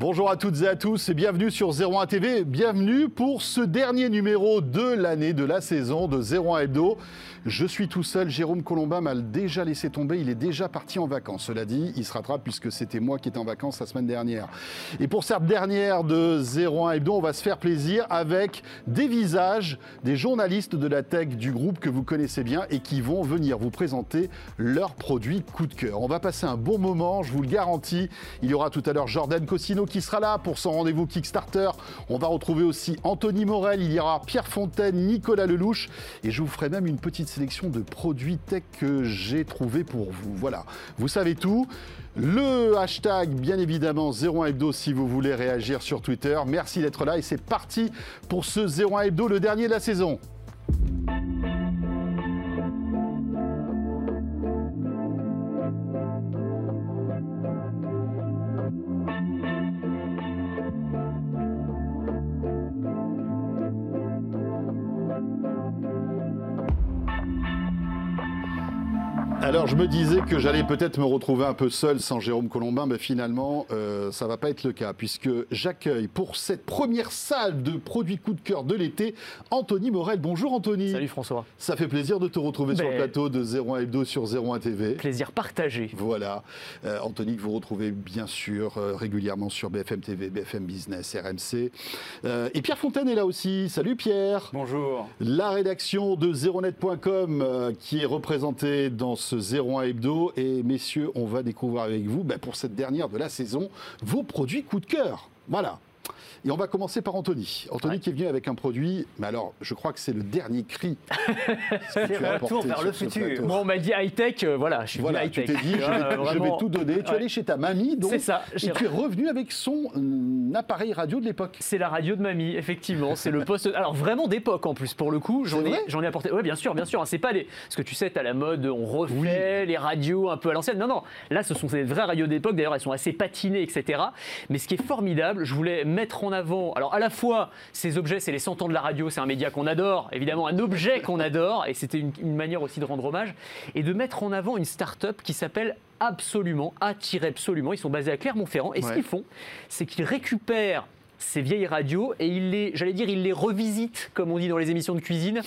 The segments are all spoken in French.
Bonjour à toutes et à tous et bienvenue sur 01 TV. Bienvenue pour ce dernier numéro de l'année, de la saison de 01 Hebdo. Je suis tout seul. Jérôme Colombin m'a déjà laissé tomber. Il est déjà parti en vacances. Cela dit, il se rattrape puisque c'était moi qui étais en vacances la semaine dernière. Et pour cette dernière de 01 Hebdo, on va se faire plaisir avec des visages des journalistes de la tech du groupe que vous connaissez bien et qui vont venir vous présenter leurs produits coup de cœur. On va passer un bon moment, je vous le garantis. Il y aura tout à l'heure Jordan Cosino qui sera là pour son rendez-vous Kickstarter. On va retrouver aussi Anthony Morel, il y aura Pierre Fontaine, Nicolas Lelouch et je vous ferai même une petite sélection de produits tech que j'ai trouvé pour vous. Voilà, vous savez tout. Le hashtag, bien évidemment, 01 Hebdo si vous voulez réagir sur Twitter. Merci d'être là et c'est parti pour ce 01 Hebdo, le dernier de la saison. Alors je me disais que j'allais peut-être me retrouver un peu seul sans Jérôme Colombin, mais finalement euh, ça va pas être le cas puisque j'accueille pour cette première salle de produits coup de cœur de l'été Anthony Morel. Bonjour Anthony. Salut François. Ça fait plaisir de te retrouver sur le Ben- plateau de 01 Hebdo sur 01 TV. Plaisir partagé. Voilà. Euh, Anthony, que vous retrouvez bien sûr euh, régulièrement sur BFM TV, BFM Business, RMC. Euh, et Pierre Fontaine est là aussi. Salut Pierre. Bonjour. La rédaction de zeronet.com euh, qui est représentée dans ce 01 Hebdo. Et messieurs, on va découvrir avec vous, bah, pour cette dernière de la saison, vos produits coup de cœur. Voilà. Et on va commencer par Anthony. Anthony Ouais. qui est venu avec un produit, mais alors je crois que c'est le dernier cri. C'est le retour vers le futur. Moi, on m'a dit high-tech, euh, voilà, je suis Voilà, venu tu high-tech. t'es dit, je vais, Euh, je vais vraiment. tout donner. Tu es Ouais. allé chez ta mamie, donc. C'est ça, Et tu es revenu avec son euh, appareil radio de l'époque. C'est la radio de mamie, effectivement. C'est le poste. Alors vraiment d'époque en plus, pour le coup. J'en ai, j'en ai apporté. Ouais, bien sûr, bien sûr. hein, C'est pas les. Parce que tu sais, t'as la mode, on refait les radios un peu à l'ancienne. Non, non. Là, ce sont des vraies radios d'époque. D'ailleurs, elles sont assez patinées, etc. Mais ce qui est formidable, je voulais mettre en avant. Alors à la fois, ces objets, c'est les 100 ans de la radio. C'est un média qu'on adore, évidemment, un objet qu'on adore, et c'était une, une manière aussi de rendre hommage et de mettre en avant une start-up qui s'appelle Absolument, A-Absolument. Ils sont basés à Clermont-Ferrand, et ce qu'ils font, c'est qu'ils récupèrent ces vieilles radios et ils les, j'allais dire, ils les revisitent, comme on dit dans les émissions de cuisine,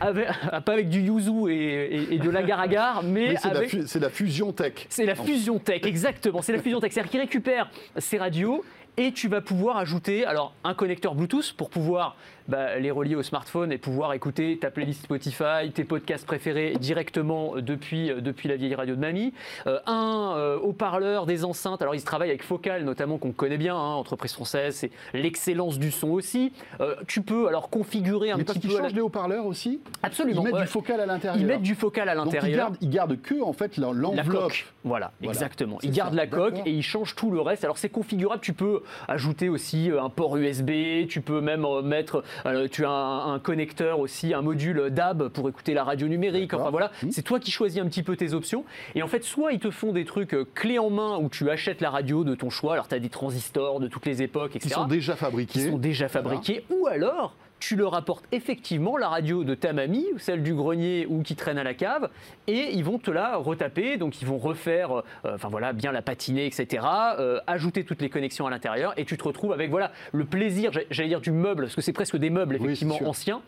avec, pas avec du yuzu et, et- et de l'agar-agar, mais Oui, c'est la c'est fusion tech. c'est la fusion tech, exactement. C'est la fusion tech. C'est-à-dire qu'ils récupèrent ces radios et tu vas pouvoir ajouter alors un connecteur Bluetooth pour pouvoir bah, les relier au smartphone et pouvoir écouter ta playlist Spotify, tes podcasts préférés directement depuis, euh, depuis la vieille radio de mamie. Euh, un euh, haut-parleur, des enceintes. Alors ils travaillent avec Focal notamment qu'on connaît bien, hein, entreprise française. C'est l'excellence du son aussi. Euh, tu peux alors configurer un Mais parce petit qu'ils peu. à la- changent les haut-parleurs aussi. Absolument. Ils mettent ouais. du focal à l'intérieur. Ils mettent du focal à ils l'intérieur. ils gardent que en fait l'enveloppe. coque, voilà, Voilà. exactement. Ils gardent ça, la coque et ils changent tout le reste. Alors c'est configurable, tu peux ajouter aussi un port USB, tu peux même mettre, euh, tu as un, un connecteur aussi, un module DAB pour écouter la radio numérique. Enfin voilà, Mhm. c'est toi qui choisis un petit peu tes options. Et en fait, soit ils te font des trucs euh, clés en main où tu achètes la radio de ton choix. Alors tu as des transistors de toutes les époques, Qui etc. sont déjà qui fabriqués. sont déjà fabriqués. Ou alors tu leur apportes effectivement la radio de ta mamie, ou celle du grenier ou qui traîne à la cave, et ils vont te la retaper, donc ils vont refaire, euh, enfin voilà, bien la patiner, etc., euh, ajouter toutes les connexions à l'intérieur, et tu te retrouves avec voilà le plaisir, j'a- j'allais dire du meuble, parce que c'est presque des meubles effectivement anciens,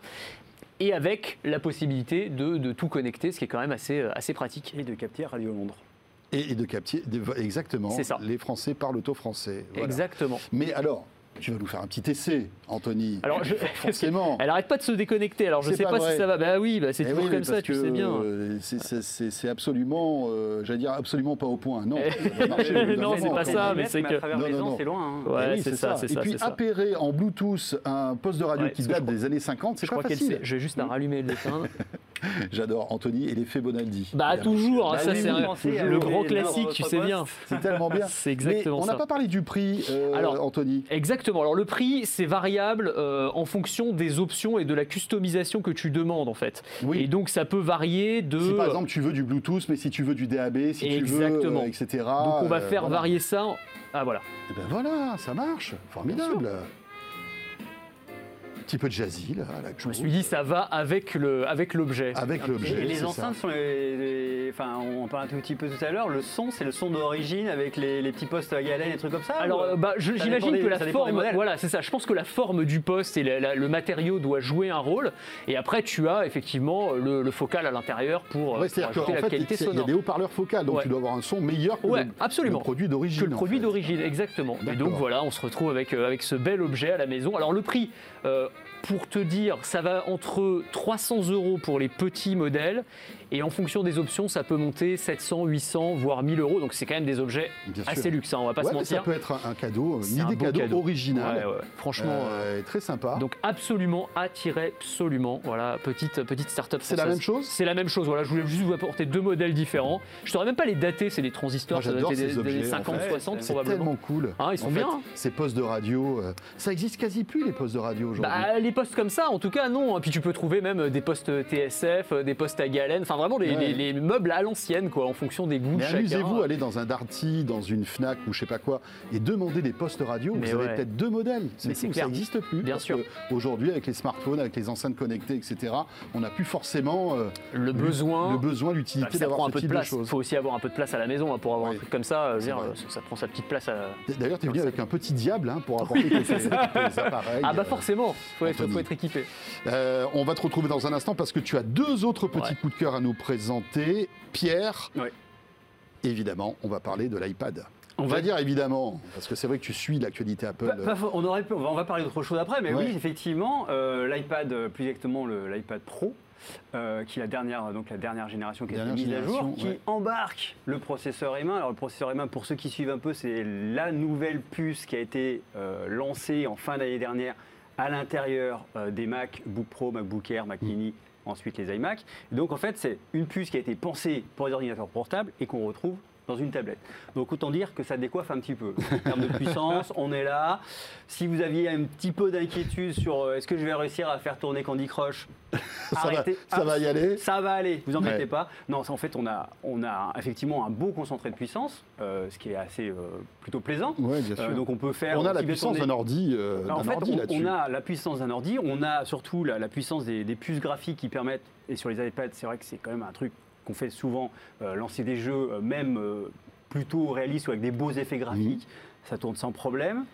et avec la possibilité de, de tout connecter, ce qui est quand même assez, euh, assez pratique. Et de capter Radio Londres. Et, et de capter. de- exactement. C'est ça. Les Français parlent au français. Voilà. Exactement. Mais alors, tu vas nous faire un petit essai, Anthony. Alors, je- forcément. Elle arrête pas de se déconnecter, alors je C'est sais pas si ça va. Bah oui, bah, c'est Eh toujours oui, comme ça, tu sais bien. euh, c'est- absolument, euh, j'allais dire absolument pas au point. Non, Eh, ça marcher non, c'est pas ça, mais c'est à que- travers Non, les c'est loin. hein. Ouais, Eh oui, c'est ça, Et ça, puis ça. appairer en Bluetooth un poste de radio Ouais, qui date je des années 50, c'est Je pas facile. sait. J'ai juste à rallumer et le l'éteindre. J'adore Anthony et l'effet Bonaldi. Bah toujours, hein, ça c'est à le dans classique, tu sais bien. C'est tellement bien. C'est exactement Mais on n'a ça. pas parlé du prix, euh, Alors, Anthony. Exactement. Alors le prix, c'est variable euh, en fonction des options et de la customisation que tu demandes en fait. Oui. Et donc ça peut varier de. Si par exemple tu veux du Bluetooth, mais si tu veux du DAB, si Exactement. tu veux, euh, etc. donc on va euh, faire voilà. varier ça. en- Ah voilà. Eh ben voilà, ça marche, formidable. Petit peu de jazzy, là. Je me suis dit, ça va avec le avec l'objet. Avec Et l'objet. les c'est enceintes ça. sont les, les- Enfin, on en parlait un tout petit peu tout à l'heure. Le son, c'est le son d'origine avec les, les petits postes à galène et trucs comme ça Alors, ou- euh, bah, j'imagine que la forme, voilà, c'est ça. Je pense que la forme du poste et la- la- le matériau doit jouer un rôle. Et après, tu as effectivement le, le focal à l'intérieur pour, Ouais, pour ajouter la fait, qualité c'est- il y a sonore. des haut-parleurs focaux, donc Ouais. tu dois avoir un son meilleur que Ouais, le, absolument. le produit d'origine. que le en produit d'origine, exactement. Et donc voilà, on se retrouve avec, euh, avec ce bel objet à la maison. Alors le prix, euh, pour te dire, ça va entre 300 euros pour les petits modèles et en fonction des options, ça peut monter 700, 800, voire 1000 euros. Donc c'est quand même des objets Bien assez luxe, hein, on va pas Ouais, se mais ça mentir. peut être un, cadeau, C'est une un idée cadeau, cadeau. originale. Ouais, ouais. Franchement. euh, Euh, très sympa. donc absolument attirer absolument voilà petite petite start-up c'est la même chose? C'est la même chose voilà je voulais juste vous apporter deux modèles différents je saurais même pas les dater c'est des transistors Moi, ça doit être des, des objets, années en 50 fait. 60 C'est C'est probablement tellement cool. Ah, ils sont En bien, fait, hein. Ces postes de radio, euh, ça existe quasi plus les postes de radio aujourd'hui. Bah, les postes comme ça, en tout cas, non. Et puis tu peux trouver même des postes TSF, euh, des postes à galène, enfin vraiment les, Ouais. les- les meubles à l'ancienne, quoi, en fonction des goûts mais de chacun. amusez-vous, allez dans un Darty, dans une Fnac ou je sais pas quoi, et demandez des postes radio. Mais vous avez ouais. peut-être deux modèles. Mais c'est clair. ça n'existe plus. Bien parce sûr. Aujourd'hui, avec les smartphones, avec les enceintes connectées, etc., on n'a plus forcément euh, Le besoin. le besoin, bah, l'utilité ça d'avoir un peu de place. Il faut aussi avoir un peu de place à la maison hein, pour avoir Oui. un truc comme ça. euh, dire, euh, ça prend sa petite place. À... D'ailleurs, tu es venu avec un petit diable hein, pour apporter tes appareils. Ah bah euh, forcément, faut être, faut être équipé. Euh, on va te retrouver dans un instant parce que tu as deux autres petits Ouais. coups de cœur à nous présenter. Pierre, Ouais. évidemment, on va parler de l'iPad. On va dire évidemment, parce que c'est vrai que tu suis l'actualité Apple. On, aurait pu- on va- on va parler d'autre chose après, mais Ouais. oui, effectivement, euh, l'iPad, euh, plus exactement l'iPad Pro, euh, qui est la dernière, donc la dernière génération qui a été mise à jour, qui ouais. embarque le processeur M1. Alors le processeur M1, pour ceux qui suivent un peu, c'est la nouvelle puce qui a été euh, lancée en fin d'année dernière à l'intérieur des Mac, Book Pro, MacBook Air, Mac Mini, ensuite les iMac. Donc en fait, c'est une puce qui a été pensée pour les ordinateurs portables et qu'on retrouve dans une tablette. Donc autant dire que ça décoiffe un petit peu. En termes de puissance, on est là. Si vous aviez un petit peu d'inquiétude sur euh, est-ce que je vais réussir à faire tourner Candy Crush, ça, va, arrêtez. ça va y aller. Ça va aller, vous Ouais. pas. Non, en fait, on a, on a effectivement un beau concentré de puissance, euh, ce qui est assez euh, plutôt plaisant. Ouais, bien sûr. Donc on peut faire. on a la puissance d'un ordi, en fait, ordi on, a la puissance d'un ordi, on a surtout la, la puissance des, des puces graphiques qui permettent, et sur les iPads, c'est vrai que c'est quand même un truc qu'on fait souvent, euh, lancer des jeux, euh, même euh, plutôt réalistes ou avec des beaux effets graphiques, ça tourne sans problème.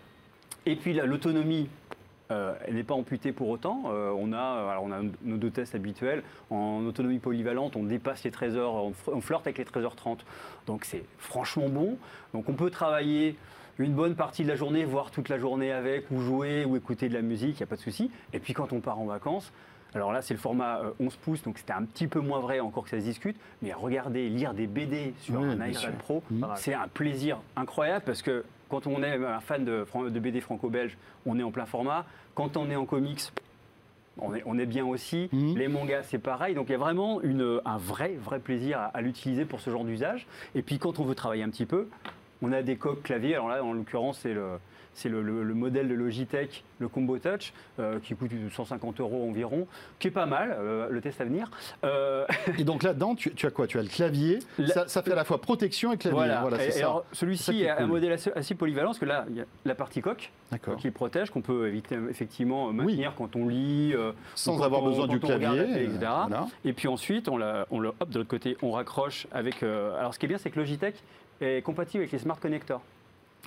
Et puis la- l'autonomie, euh, elle n'est pas amputée pour autant. Euh, on, a, alors on a nos deux tests habituels. En autonomie polyvalente, on dépasse les 13 heures, on, on flirte avec les 13h30. Donc c'est franchement bon. Donc on peut travailler une bonne partie de la journée, voire toute la journée avec, ou jouer, ou écouter de la musique, il n'y a pas de souci. Et puis quand on part en vacances, alors là c'est le format euh, 11 pouces, donc c'était un petit peu moins vrai encore que ça se discute, mais regarder, lire des BD sur Oui, un iPad. Pro, Mhm. c'est un plaisir incroyable parce que quand on est un fan de, BD franco-belge, on est en plein format. Quand on est en comics, on est, on est bien aussi. Mhm. Les mangas, c'est pareil. Donc il y a vraiment une, un vrai, vrai plaisir à, à l'utiliser pour ce genre d'usage. Et puis quand on veut travailler un petit peu, on a des coques clavier. Alors là, en l'occurrence, c'est le, c'est le, le- le modèle de Logitech, le Combo Touch, euh, qui coûte 150 euros environ, qui est pas mal, euh, le test à venir. Euh, Et donc là-dedans, tu, tu as quoi? Tu as le clavier. La- Ça, ça fait à la fois protection et clavier. voilà, Voilà, c'est Et ça. celui-ci est un modèle assez, assez polyvalent, parce que là, il y a la partie coque, qui protège, qu'on peut éviter, effectivement maintenir quand on lit, Sans quand avoir on- besoin quand du clavier. etc. voilà. Et puis ensuite, on, la- on le hop de l'autre côté, on raccroche avec. alors, ce qui est bien, c'est que Logitech est compatible avec les smart connectors.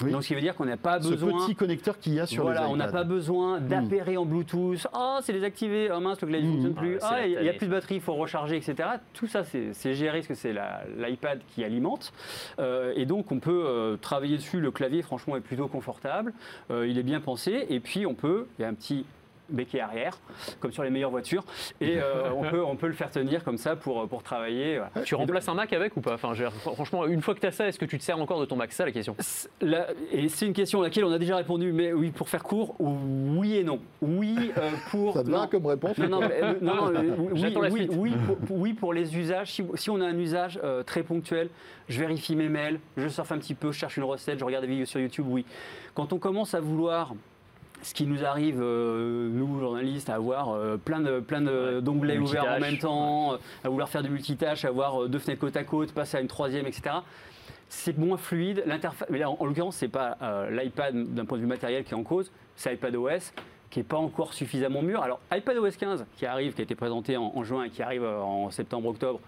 Oui. Donc, ce qui veut dire qu'on n'a pas Ce besoin. petit connecteur qu'il y a sur voilà, les on n'a pas besoin d'appairer en Bluetooth. Oh, c'est désactivé. Oh mince, le clavier ne Mhm. fonctionne plus. Ah, Ah, il n'y a plus de batterie, il faut recharger, etc. Tout ça, c'est géré parce que c'est l'iPad qui alimente. Euh, et donc, on peut euh, travailler dessus. Le clavier, franchement, est plutôt confortable. Euh, il est bien pensé. Et puis, on peut. Il y a un petit béquet arrière, comme sur les meilleures voitures. Et euh, on, peut, on peut le faire tenir comme ça pour, pour travailler. voilà. Tu remplaces un Mac avec ou pas? Enfin, je Franchement, une fois que tu as ça, est-ce que tu te sers encore de ton Mac? C'est ça la question. Là, et c'est une question à laquelle on a déjà répondu, mais oui, pour faire court, oui et non. Oui, euh, pour. Ça te va non. comme réponse Non, non, mais, euh, non, non, euh, oui, J'attends la oui, oui, pour, pour- oui, pour les usages. Si, si on a un usage euh, très ponctuel, je vérifie mes mails, je surfe un petit peu, je cherche une recette, je regarde des vidéos sur YouTube, oui. Quand on commence à vouloir ce qui nous arrive, euh, nous journalistes, à avoir euh, plein de plein de- Ouais. d'onglets ouverts en même temps, euh, à vouloir faire du multitâche, avoir euh, deux fenêtres côte à côte, passer à une troisième, etc. C'est moins fluide. L'interface, mais là, en, en l'occurrence, c'est pas euh, l'iPad d'un point de vue matériel qui est en cause, c'est iPadOS qui n'est pas encore suffisamment mûr. Alors, iPadOS 15, qui arrive, qui a été présenté en, en juin et qui arrive en septembre-octobre,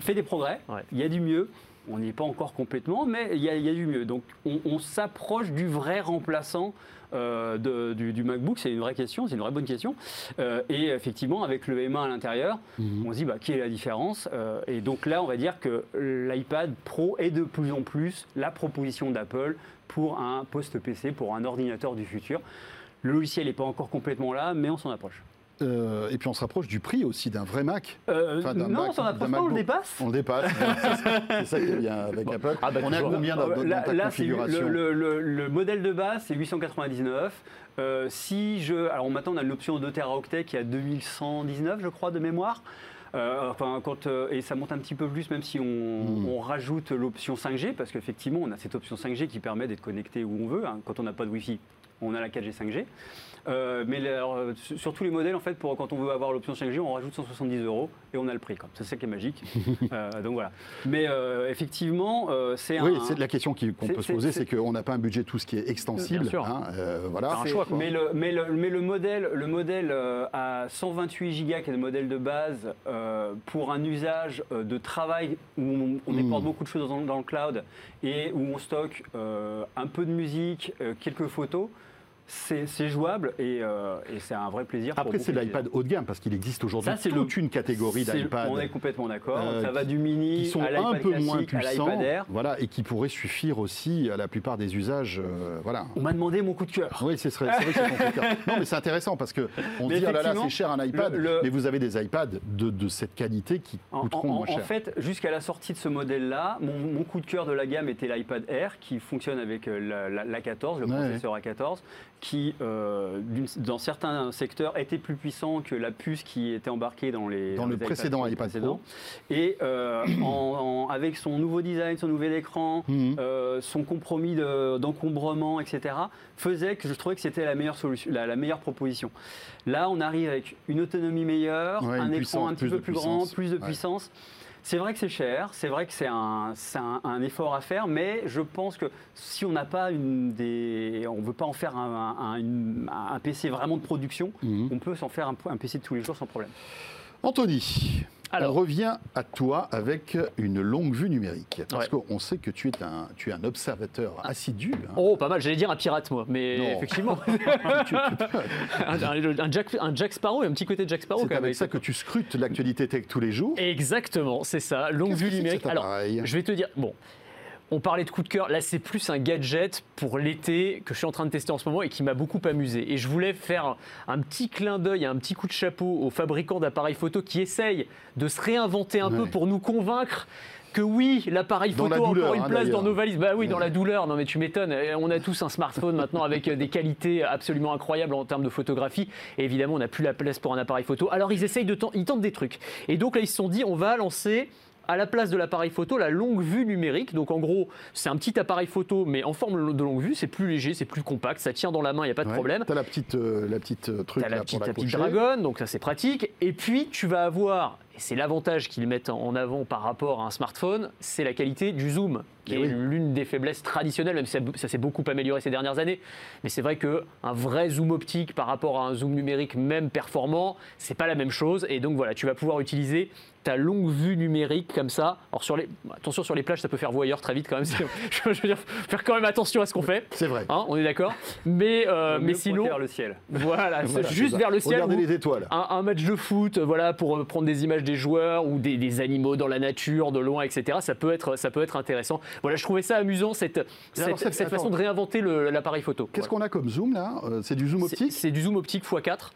fait des progrès. Ouais. Il y a du mieux. On n'y est pas encore complètement, mais il y a, il y a du mieux. Donc, on, on s'approche du vrai remplaçant euh, de- du, du MacBook. C'est une vraie question, c'est une vraie bonne question. Euh, et effectivement, avec le M1 à l'intérieur, Mhm. on se dit bah, qui est la différence Euh, Et donc là, on va dire que l'iPad Pro est de plus en plus la proposition d'Apple pour un poste PC, pour un ordinateur du futur. Le logiciel n'est pas encore complètement là, mais on s'en approche. Euh, et puis on se rapproche du prix aussi d'un vrai Mac. Euh, Enfin, non, Mac- on s'en approche pas, on le dépasse. On le dépasse. c'est ça- qui est bien avec Apple. Ah bah, on est à combien dans, dans là, ta là, configuration le- le- le modèle de base, c'est 899. Euh, si je, alors maintenant on a l'option 2 Teraoctet qui est à 2119, je crois, de mémoire. Euh, enfin, quand, euh, et ça monte un petit peu plus, même si on, Mm. on rajoute l'option 5G, parce qu'effectivement, on a cette option 5G qui permet d'être connecté où on veut. hein. Quand on n'a pas de Wi-Fi, on a la 4G 5G. Euh, mais alors, euh, sur sur tous les modèles, en fait, pour, quand on veut avoir l'option 5G, on rajoute 170 euros et on a le prix. quoi. C'est ça qui est magique. Euh, donc voilà. Mais euh, effectivement, euh, c'est Oui, un. c'est la question qui- qu'on c'est- peut se poser, c'est- c'est qu'on n'a pas un budget tout ce qui est extensible. Bien sûr. hein, euh, voilà. un choix, quoi. Mais le, mais le, mais le modèle, le modèle euh, à 128 Go, qui est le modèle de base, euh, pour un usage de travail où on, on déporte beaucoup de choses dans, dans le cloud et où on stocke euh, un peu de musique, euh, quelques photos, c'est jouable et, euh, et c'est un vrai plaisir. Après, c'est l'iPad haut de gamme parce qu'il existe aujourd'hui toute le- une catégorie d'iPad On est complètement d'accord. euh, ça va du mini qui sont à un peu moins puissants, Air. voilà, et qui pourraient suffire aussi à la plupart des usages. euh, voilà. On m'a demandé mon coup de cœur. Oui, c'est vrai que c'est ton coup de cœur. Non, mais c'est intéressant parce que on Mais dit, ah là là, c'est cher un iPad, le- le- mais vous avez des iPads de, de cette qualité qui En, coûteront en- moins en cher. fait, jusqu'à la sortie de ce modèle-là, mon, mon coup de cœur de la gamme était l'iPad Air qui fonctionne avec euh, la, la- l'A14, le Ouais, processeur A14, qui, euh, dans certains secteurs, était plus puissant que la puce qui était embarquée dans les Dans dans le les précédent iPad. Et euh, en- en- avec son nouveau design, son nouvel écran, Mhm. euh, son compromis de- d'encombrement, etc., faisait que je trouvais que c'était la meilleure solution, la, la meilleure proposition. Là, on arrive avec une autonomie meilleure, Ouais, un écran un petit peu plus puissance. grand, plus de Ouais. puissance. C'est vrai que c'est cher, c'est vrai que c'est un, c'est un, un effort à faire, mais je pense que si on n'a pas une des, on veut pas en faire un, un- une- un PC vraiment de production, Mhm. on peut s'en faire un, un PC de tous les jours sans problème. Anthony, Alors. on revient à toi avec une longue vue numérique. Parce Ouais. qu'on sait que tu es un, tu es un observateur assidu. hein. Oh, pas mal, j'allais dire un pirate, moi, mais Non. effectivement. Tu- tu- un, un- Jack, un Jack Sparrow, un petit côté Jack Sparrow c'est quand même. avec ça que tu scrutes l'actualité tech tous les jours. Exactement, c'est ça, longue vue que c'est que numérique. Alors, je vais te dire, bon, on parlait de coup de cœur, là c'est plus un gadget pour l'été que je suis en train de tester en ce moment et qui m'a beaucoup amusé. Et je voulais faire un petit clin d'œil, un petit coup de chapeau aux fabricants d'appareils photo qui essayent de se réinventer un peu pour nous convaincre que oui, l'appareil photo a encore une hein, place dans nos valises. Bah oui, dans la douleur. Non mais tu m'étonnes. Euh, On a tous un smartphone maintenant avec euh, des qualités absolument incroyables en termes de photographie. Et évidemment, on n'a plus la place pour un appareil photo. Alors ils essayent de ils tentent des trucs. Et donc là, ils se sont dit, on va lancer à la place de l'appareil photo la longue vue numérique. Donc en gros, c'est un petit appareil photo, mais en forme de longue vue. C'est plus léger, c'est plus compact, ça tient dans la main, il n'y a pas de Ouais. problème. T'as la petite, euh, la petite euh, truc T'as la petite, pour la petite dragonne, donc ça c'est pratique. Et puis tu vas avoir, et c'est l'avantage qu'ils mettent en avant par rapport à un smartphone, c'est la qualité du zoom, qui est oui. l'une des faiblesses traditionnelles, même si ça, ça s'est beaucoup amélioré ces dernières années. Mais c'est vrai qu'un vrai zoom optique par rapport à un zoom numérique même performant, c'est pas la même chose. Et donc voilà, tu vas pouvoir utiliser ta longue vue numérique comme ça. Alors sur les, attention sur les plages, ça peut faire voyeur très vite quand même. Je veux dire, faire quand même attention à ce qu'on fait. C'est vrai. Hein, on est d'accord Mais, euh, mais sinon, vers le ciel. voilà, juste vers le ciel. Regardez les étoiles. Un, un match de foot, voilà, pour euh, prendre des images des joueurs ou des, des animaux dans la nature, de loin, etc. Ça peut être, ça peut être intéressant. Voilà, je trouvais ça amusant cette, cette, cette- cette attends. façon de réinventer l'appareil photo. Qu'est-ce qu'on a comme zoom là Euh, C'est du zoom optique C'est du zoom optique x4,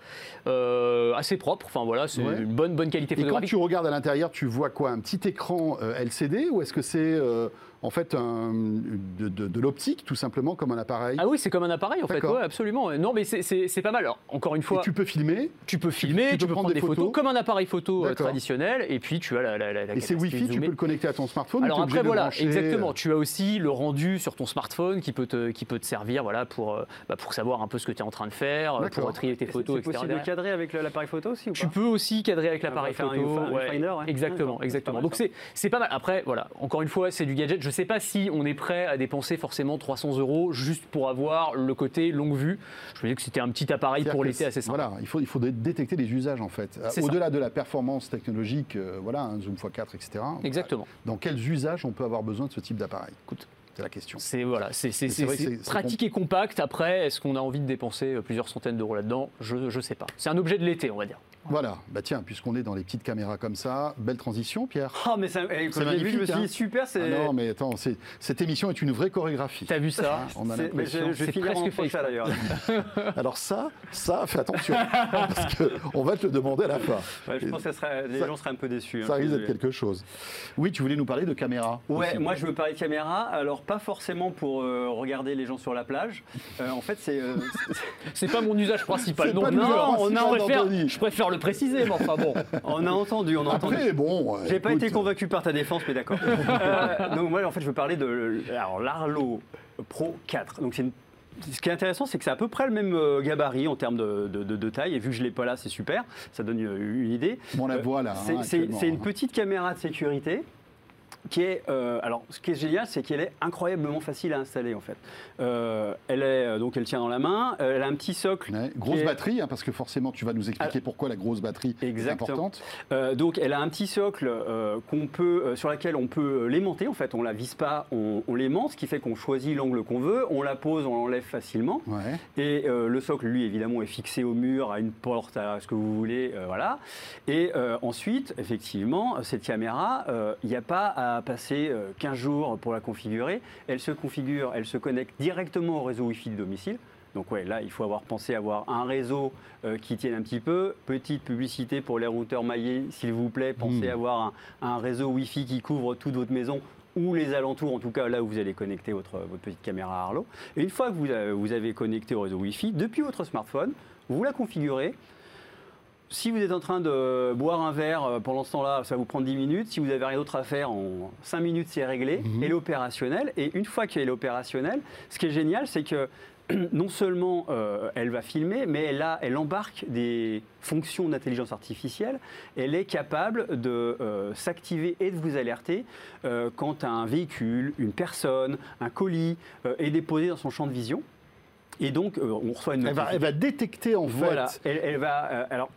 euh, assez propre. Enfin voilà, c'est Ouais. une bonne bonne qualité Et quand photographique. tu regardes à l'intérieur, tu vois quoi? Un petit écran euh, LCD ou est-ce que c'est euh, en fait un- de, de- de l'optique tout simplement comme un appareil? Ah oui, c'est comme un appareil en fait. Ouais, absolument. Non, mais c'est- c'est c'est pas mal. Alors, encore une fois, Et tu peux filmer? tu peux filmer, tu, peux prendre, des photos, comme un appareil photo euh, traditionnel, et puis tu as la, la, la, la et c'est Wi-Fi, tu peux le connecter à ton smartphone. Alors après voilà, brancher, exactement. Tu as aussi le rendu sur ton smartphone qui peut te, qui peut te servir voilà, pour, bah, pour savoir un peu ce que tu es en train de faire, pour trier tes C'est photos, c'est etc. possible de cadrer avec l'appareil photo aussi ou Tu peux aussi cadrer avec l'appareil faire un photo. Ouais. Exactement, exactement. Donc c'est c'est pas mal. Après, voilà, encore une fois, c'est du gadget. je ne sais pas si on est prêt à dépenser forcément 300 euros juste pour avoir le côté longue vue. Je me dis que c'était un petit appareil pour l'été assez simple. Voilà, il faut, il faut dé- détecter les usages en fait. Euh. Au-delà de la performance technologique, euh, voilà, un zoom x4, etc. Exactement. Dans quels usages on peut avoir besoin de ce type d'appareil? Écoute, c'est la question. C'est voilà, c'est pratique et compact. Après, est-ce qu'on a envie de dépenser euh, plusieurs centaines d'euros là-dedans? Je ne sais pas. C'est un objet de l'été, on va dire. Voilà, bah tiens, puisqu'on est dans les petites caméras comme ça, belle transition, Pierre. Ah, mais ça, eh, quand vu, je me magnifique, suis hein. dit super, c'est. Ah non, mais attends, cette émission est une vraie chorégraphie. T'as vu ça On a l'impression. je, je presque fait ça d'ailleurs. Alors ça, ça, fais attention, parce qu'on va te le demander à la fin. Ouais, je pense que ça serait- les Ça- gens seraient un peu déçus. hein, Ça risque d'être quelque chose. Oui, tu voulais nous parler de caméra. Ouais, aussi. moi je veux parler de caméra, alors pas forcément pour euh, regarder les gens sur la plage. Euh, en fait, c'est. euh, C'est pas mon usage principal non l'usage hein. principal je, préfère, je préfère le préciser, mais enfin bon. on a entendu, on a entendu. Après, bon. euh, J'ai pas été convaincu par ta défense, mais d'accord. Euh, donc moi, en fait, je veux parler de alors, l'Arlo Pro 4. Donc c'est une- ce qui est intéressant, c'est que c'est à peu près le même gabarit en termes de, de- de- de taille. Et vu que je l'ai pas là, c'est super. Ça donne une, une idée. On la voit là. C'est- hein, c'est c'est une hein. petite caméra de sécurité qui est euh, alors ce qui est génial c'est qu'elle est incroyablement facile à installer en fait Euh, elle est euh, donc elle tient dans la main elle a un petit socle Ouais, grosse est- batterie, hein, parce que forcément, tu vas nous expliquer Ah. pourquoi la grosse batterie est importante. Euh, donc elle a un petit socle qu'on peut, sur laquelle on peut l'aimanter. En fait, on la vise pas, on, on l'aimante, ce qui fait qu'on choisit l'angle qu'on veut, on la pose, on l'enlève facilement. Ouais. Et le socle, lui, évidemment, est fixé au mur, à une porte, à ce que vous voulez, voilà. Et ensuite, effectivement, cette caméra, il n'y a pas à passer euh, 15 jours pour la configurer. Elle se configure, elle se connecte directement au réseau Wi-Fi du domicile. Donc ouais, là, il faut avoir pensé à avoir un réseau euh, qui tienne un petit peu. Petite publicité pour les routeurs maillés, s'il vous plaît. Pensez Mm. à avoir un, un réseau Wi-Fi qui couvre toute votre maison ou les alentours, en tout cas là où vous allez connecter votre, votre petite caméra Arlo. Et une fois que vous avez, vous avez connecté au réseau Wi-Fi, depuis votre smartphone, vous la configurez. Si vous êtes en train de boire un verre euh, pendant ce temps-là, ça vous prendre 10 minutes. Si vous n'avez rien d'autre à faire, en 5 minutes, c'est réglé. Elle est opérationnelle. Et une fois qu'elle est opérationnelle, ce qui est génial, c'est que non seulement euh, elle va filmer, mais elle, a, elle embarque des fonctions d'intelligence artificielle. Elle est capable de euh, s'activer et de vous alerter euh, quand un véhicule, une personne, un colis est déposé dans son champ de vision. Et donc, on reçoit une Elle va, elle va détecter en voilà, fait. elle, elle va. alors,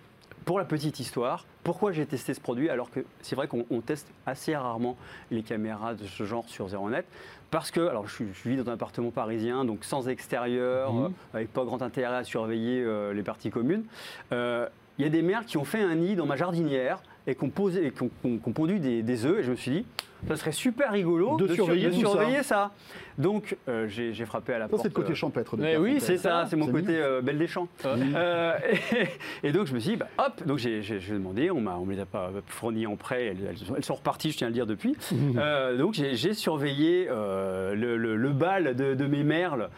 pour la petite histoire, pourquoi j'ai testé ce produit alors que c'est vrai qu'on on teste assez rarement les caméras de ce genre sur ZeroNet Parce que, alors je, vis dans un appartement parisien, donc sans extérieur, Mhm. euh, avec pas grand intérêt à surveiller euh, les parties communes. Euh, Il y a des mères qui ont fait un nid dans ma jardinière et qui ont, posé, et qui ont, qui ont- qui ont pondu des, des œufs, et je me suis dit, ça serait super rigolo De sur- surveiller de ça. Donc, euh, j'ai frappé à la Ça, porte. c'est le côté euh, champêtre. de Mais oui, c'est ça, c'est mon côté euh, Belle des Champs. Euh, et, et donc je me suis dit, bah, hop, donc j'ai demandé, on on me les a pas fournis en prêt, elles, elles sont- elles sont reparties, je tiens à le dire depuis. Donc j'ai surveillé le, le- le bal de, de mes merles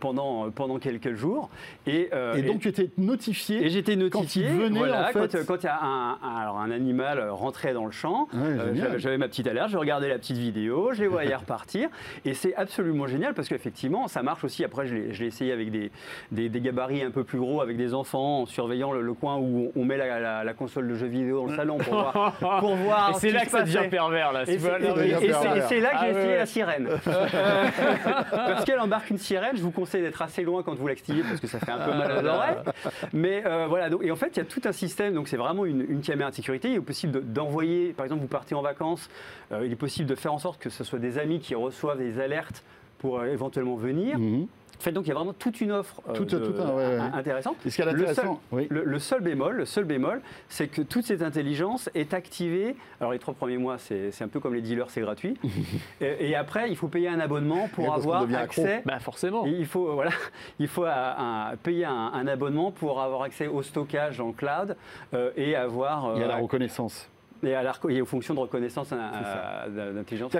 pendant, pendant quelques jours. Et, euh, Et donc, tu étais notifié. et j'étais notifié. Quand il venait, voilà, en fait. quand, quand il y a un, un- alors un animal rentrait dans le champ, Ouais, j'avais ma petite alerte, je regardais la petite vidéo, je les voyais repartir. Et c'est absolument génial parce qu'effectivement, ça marche aussi. Après, je l'ai essayé avec des, des- des gabarits un peu plus gros, avec des enfants, en surveillant le, le coin où on met la, la- la console de jeux vidéo dans le salon pour voir. Pour voir Et ce c'est là que ça devient pervers, là. Et c'est là, que Ah j'ai essayé ouais. la sirène. Parce qu'elle embarque une sirène, je vous conseille d'être assez loin quand vous l'activez parce que ça fait un peu mal aux oreilles. Mais euh, voilà, donc, et en fait, il y a tout un système, donc c'est vraiment une, une caméra de sécurité. Il est possible de- d'envoyer, par exemple, vous partez en vacances, euh, il est possible de faire en sorte que ce soit des amis qui reçoivent des alertes pour euh, éventuellement venir. Mhm. En fait, donc il y a vraiment toute une offre euh, Tout- de- tout un- ouais, ouais. intéressante. Et ce Le intéressant, oui. Le, le seul bémol, le seul bémol, c'est que toute cette intelligence est activée. Alors les trois premiers mois, c'est un peu comme les dealers, c'est gratuit. et, et après, il faut payer un abonnement pour avoir accès. Bah forcément. Il faut, euh, voilà, il faut un- un- payer un, un abonnement pour avoir accès au stockage en cloud euh, et avoir euh, Il y a la reconnaissance. Et, à la reco- et aux fonctions de reconnaissance euh, d'intelligence.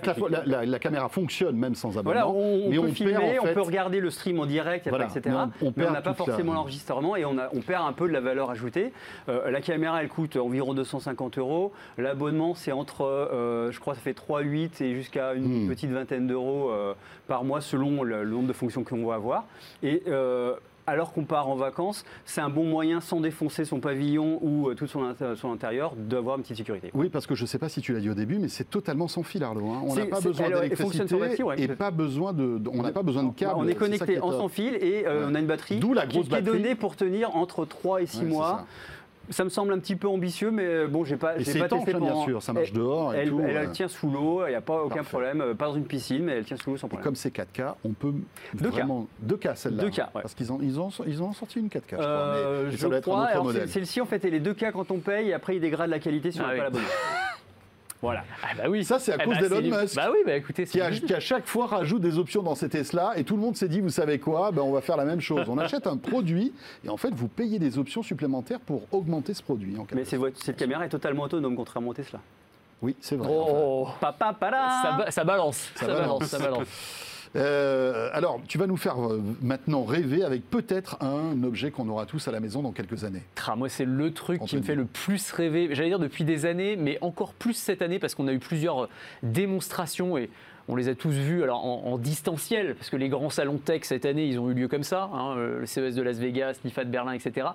La, caméra fonctionne même sans abonnement. Voilà, on, on mais peut on filmer, perd, en on peut regarder le stream en direct, Voilà, etc. mais on- n'a pas forcément l'enregistrement et on, a- on perd un peu de la valeur ajoutée. Euh, la caméra, elle coûte environ 250 euros. L'abonnement, c'est entre, euh, je crois, ça fait 3, 8 et jusqu'à une Hmm. petite vingtaine d'euros euh, par mois selon le, le nombre de fonctions qu'on va avoir. Et alors qu'on part en vacances, c'est un bon moyen, sans défoncer son pavillon ou euh, tout son, intérieur, d'avoir une petite sécurité. Oui, parce que je ne sais pas si tu l'as dit au début, mais c'est totalement sans fil, Arlo. hein. On n'a pas besoin d'électricité et pas de, on n'a pas besoin de câble. on est connecté est en sans fil et euh, Ouais. on a une batterie la qui- grosse qui, est donnée pour tenir entre 3 et 6 Ouais, c'est mois. Ça. Me semble un petit peu ambitieux, mais euh, bon, j'ai pas, j'ai pas étanche, testé hein, bien sûr, ça marche elle, dehors et elle, tout. elle, euh. tient sous l'eau, il n'y a pas aucun Parfait. problème, euh, pas dans une piscine, mais elle tient sous l'eau sans Et problème. comme c'est 4K, on peut Deux vraiment deux K celle-là. Deux hein, ouais. Parce qu'ils ont, ils ont, ils ont sorti une 4K. Je crois, Euh, mais- je ça doit être un crois. autre Alors, modèle. c'est- Celle-ci, en fait, elle est 2K quand on paye, et après, il dégrade la qualité si on Ah n'a oui. pas l'abonnement. voilà. Ah bah oui. Ça, c'est à Eh cause bah, d'Elon Musk. Bah oui, bah écoutez, Qui, a- c'est qui à chaque fois rajoute des options dans ces Tesla et tout le monde s'est dit, vous savez quoi, ben, on va faire la même chose. On achète un produit et en fait vous payez des options supplémentaires pour augmenter ce produit. En Mais cette, caméra est totalement autonome, contrairement au Tesla. Oui, c'est vrai. enfin. Oh, Papa, pala ça, ba- ça balance, ça, balance. balance, ça balance. Euh, alors, tu vas nous faire euh, maintenant rêver avec peut-être un objet qu'on aura tous à la maison dans quelques années. Ah, moi, c'est le truc qui me fait le plus rêver. J'allais dire depuis des années, mais encore plus cette année parce qu'on a eu plusieurs démonstrations et on les a tous vus alors en, en distanciel parce que les grands salons tech cette année ils ont eu lieu comme ça, hein, euh, le CES de Las Vegas, l'IFA de Berlin, etc.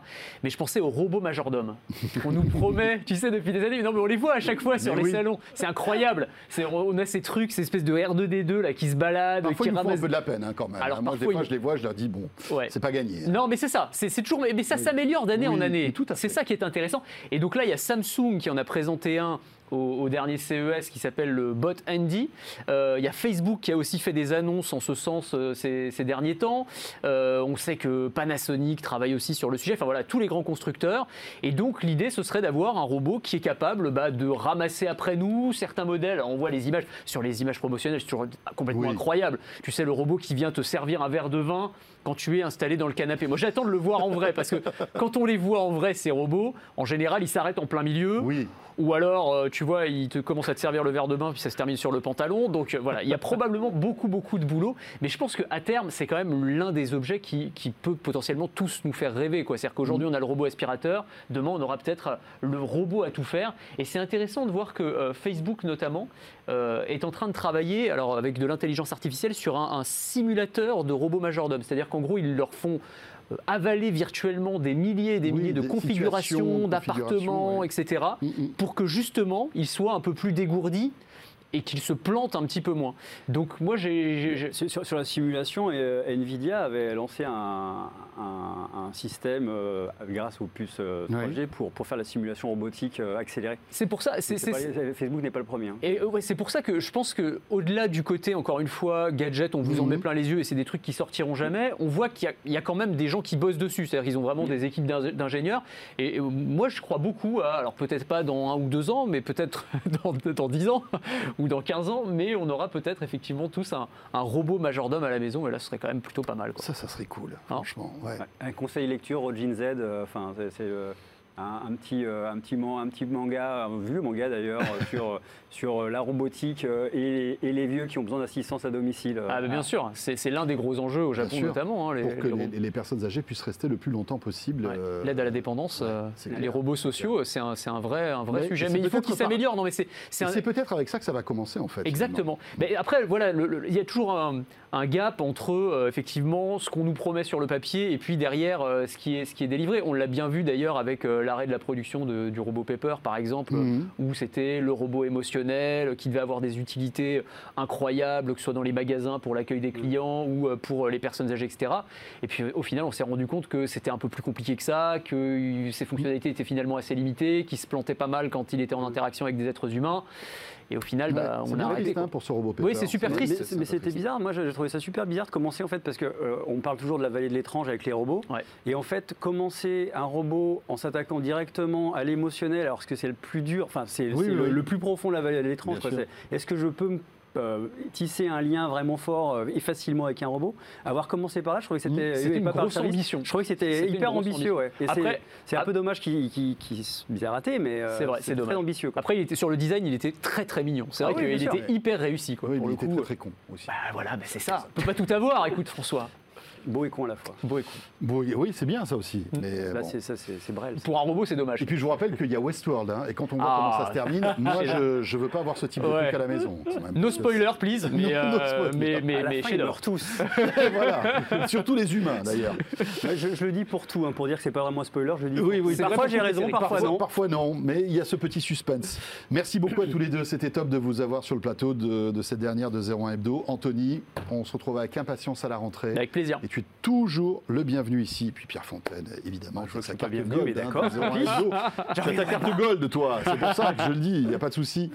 Mais je pensais aux robots majordomes qu'on nous promet, tu sais, depuis des années. Mais non, mais on les voit à chaque fois sur Mais les oui. salons. C'est incroyable. On a ces trucs, ces espèces de R2D2 là qui se baladent, Parfois, qui ils font un peu de la peine hein, quand même. Alors, Moi, des parfois, fois, ils- je les vois, je leur dis, bon, Ouais. c'est pas gagné. Non, mais c'est ça. C'est toujours, mais ça Oui. s'améliore d'année en année. C'est ça qui est intéressant. Et donc là, il y a Samsung qui en a présenté un au, au dernier CES qui s'appelle le Bot Andy. Euh, il y a Facebook qui a aussi fait des annonces en ce sens euh, ces, ces derniers temps. Euh, on sait que Panasonic travaille aussi sur le sujet. Enfin voilà, tous les grands constructeurs. Et donc l'idée, ce serait d'avoir un robot qui est capable bah, de ramasser après nous certains modèles. Alors, on voit les images sur les images promotionnelles, c'est toujours complètement Oui. incroyable. Tu sais, le robot qui vient te servir un verre de vin quand tu es installé dans le canapé. Moi, j'attends de le voir en vrai parce que quand on les voit en vrai, ces robots, en général, ils s'arrêtent en plein milieu. Oui, Ou alors, euh, tu vois, il te commence à te servir le verre de bain, puis ça se termine sur le pantalon. Donc euh, voilà, il y a probablement beaucoup, beaucoup de boulot. Mais je pense qu'à terme, c'est quand même l'un des objets qui, qui peut potentiellement tous nous faire rêver. C'est-à-dire qu'aujourd'hui, on a le robot aspirateur. Demain, on aura peut-être euh, le robot à tout faire. Et c'est intéressant de voir que euh, Facebook, notamment, euh, est en train de travailler, alors avec de l'intelligence artificielle, sur un, un simulateur de robots majordomes. C'est-à-dire qu'en gros, ils leur font euh, avaler virtuellement des milliers et des Oui, milliers de des configurations, d'appartements, configurations, ouais. etc Mm, mm. pour que justement il soit un peu plus dégourdi et qu'il se plante un petit peu moins. Donc moi j'ai... Sur, la simulation, euh, Nvidia avait lancé un, un- un système euh, grâce aux puces euh, 3G pour, pour faire la simulation robotique accélérée. C'est pour ça... c'est- Facebook n'est pas le premier. hein. Et ouais, c'est pour ça que je pense que au-delà du côté, encore une fois, gadget, on vous en Mhm. met plein les yeux et c'est des trucs qui sortiront jamais, on voit qu'il y a- il y, a quand même des gens qui bossent dessus. C'est-à-dire qu'ils ont vraiment des équipes d'ing- d'ingénieurs. Et moi, je crois beaucoup à, alors peut-être pas dans un ou deux ans, mais peut-être dans, dans 10 ans ou dans 15 ans, mais on aura peut-être effectivement tous un, un robot majordome à la maison et là, ce serait quand même plutôt pas mal. quoi. ça, ça serait cool, franchement. Ouais. Ouais. Un conseil lecture au Jin Z, euh, enfin c'est- un, petit, euh, un, petit man- un petit manga, un vieux manga d'ailleurs, euh, sur, euh, sur la robotique et, et les vieux qui ont besoin d'assistance à domicile. Ah, bah, bien sûr, c'est c'est l'un des gros enjeux au Japon notamment. hein, les- Pour que les les, robots. les personnes âgées puissent rester le plus longtemps possible. Ouais. euh, L'aide à la dépendance, euh, les robots sociaux, c'est un, c'est un vrai, un vrai sujet. et Mais il faut qu'ils par- s'améliorent. Non, mais c'est un- peut-être avec ça que ça va commencer en fait. Exactement. Mais après, voilà, le- le- il y a toujours un, un gap entre euh, effectivement ce qu'on nous promet sur le papier et puis derrière euh, ce, qui est, ce qui est délivré. On l'a bien vu d'ailleurs avec euh, l'arrêt de la production de- du robot Pepper, par exemple, Mhm. où c'était le robot émotionnel qui devait avoir des utilités incroyables, que ce soit dans les magasins pour l'accueil des clients ou pour les personnes âgées, etc. Et puis au final, on s'est rendu compte que c'était un peu plus compliqué que ça, que ses fonctionnalités étaient finalement assez limitées, qu'il se plantait pas mal quand il était en interaction avec des êtres humains. Et au final, Ouais, bah, c'est on a arrêté. triste, hein, pour ce robot Oui, c'est super triste. mais- c'était triste. bizarre. Moi, j'ai trouvé ça super bizarre de commencer en fait parce que euh, on parle toujours de la vallée de l'étrange avec les robots. Ouais. Et en fait, commencer un robot en s'attaquant directement à l'émotionnel, alors que c'est le plus dur, enfin c'est Oui, c'est oui, le, oui. le plus profond de la vallée de l'étrange. Est-ce que je peux me euh, tisser un lien vraiment fort euh, et facilement avec un robot Avoir commencé par là, je trouvais que c'était Mmh, c'était et une pas grosse ambition. Je trouvais que c'était hyper ambitieux. Ouais. C'est- Après- c'est un peu dommage qu'il qu'il se bien raté, mais euh, C'est vrai, c'est très dommage. ambitieux. quoi. Après, il était sur le design, il était très très mignon. C'est Ah vrai oui, qu'il était hyper réussi. Quoi, Oui, pour mais il le était coup. très très con aussi. Bah voilà, bah, c'est ça. On peut pas tout avoir, écoute François. Beau et con à la fois. Beau et con. Oui, c'est bien ça aussi. Mais Là, bon. c'est ça, c'est c'est Brel. Pour un robot, c'est dommage. Et puis je vous rappelle qu'il y a Westworld, hein, et quand on voit Ah. comment ça se termine, moi je, je veux pas avoir ce type de Ouais. truc à la maison. No spoiler, please. Mais, No- no euh, spoiler. mais, mais, mais meurent tous. voilà, surtout les humains d'ailleurs. Je, je le dis pour tout, hein, pour dire que c'est pas vraiment un spoiler. Je le dis. Oui, oui, c'est parfois j'ai raison, parfois, Parfois non. parfois non, mais il y a ce petit suspense. Merci beaucoup à tous les deux. C'était top de vous avoir sur le plateau de, de cette dernière de 01 Hebdo. Anthony, on se retrouve avec impatience à la rentrée. Avec plaisir. Et tu es toujours le bienvenu ici. Puis Pierre Fontaine, évidemment, Je sa que je pas carte bienvenu, gold. mais hein, d'accord. de 01 Hebdo. Tu as ta carte gold, toi. C'est pour ça que je le dis, il n'y a pas de souci.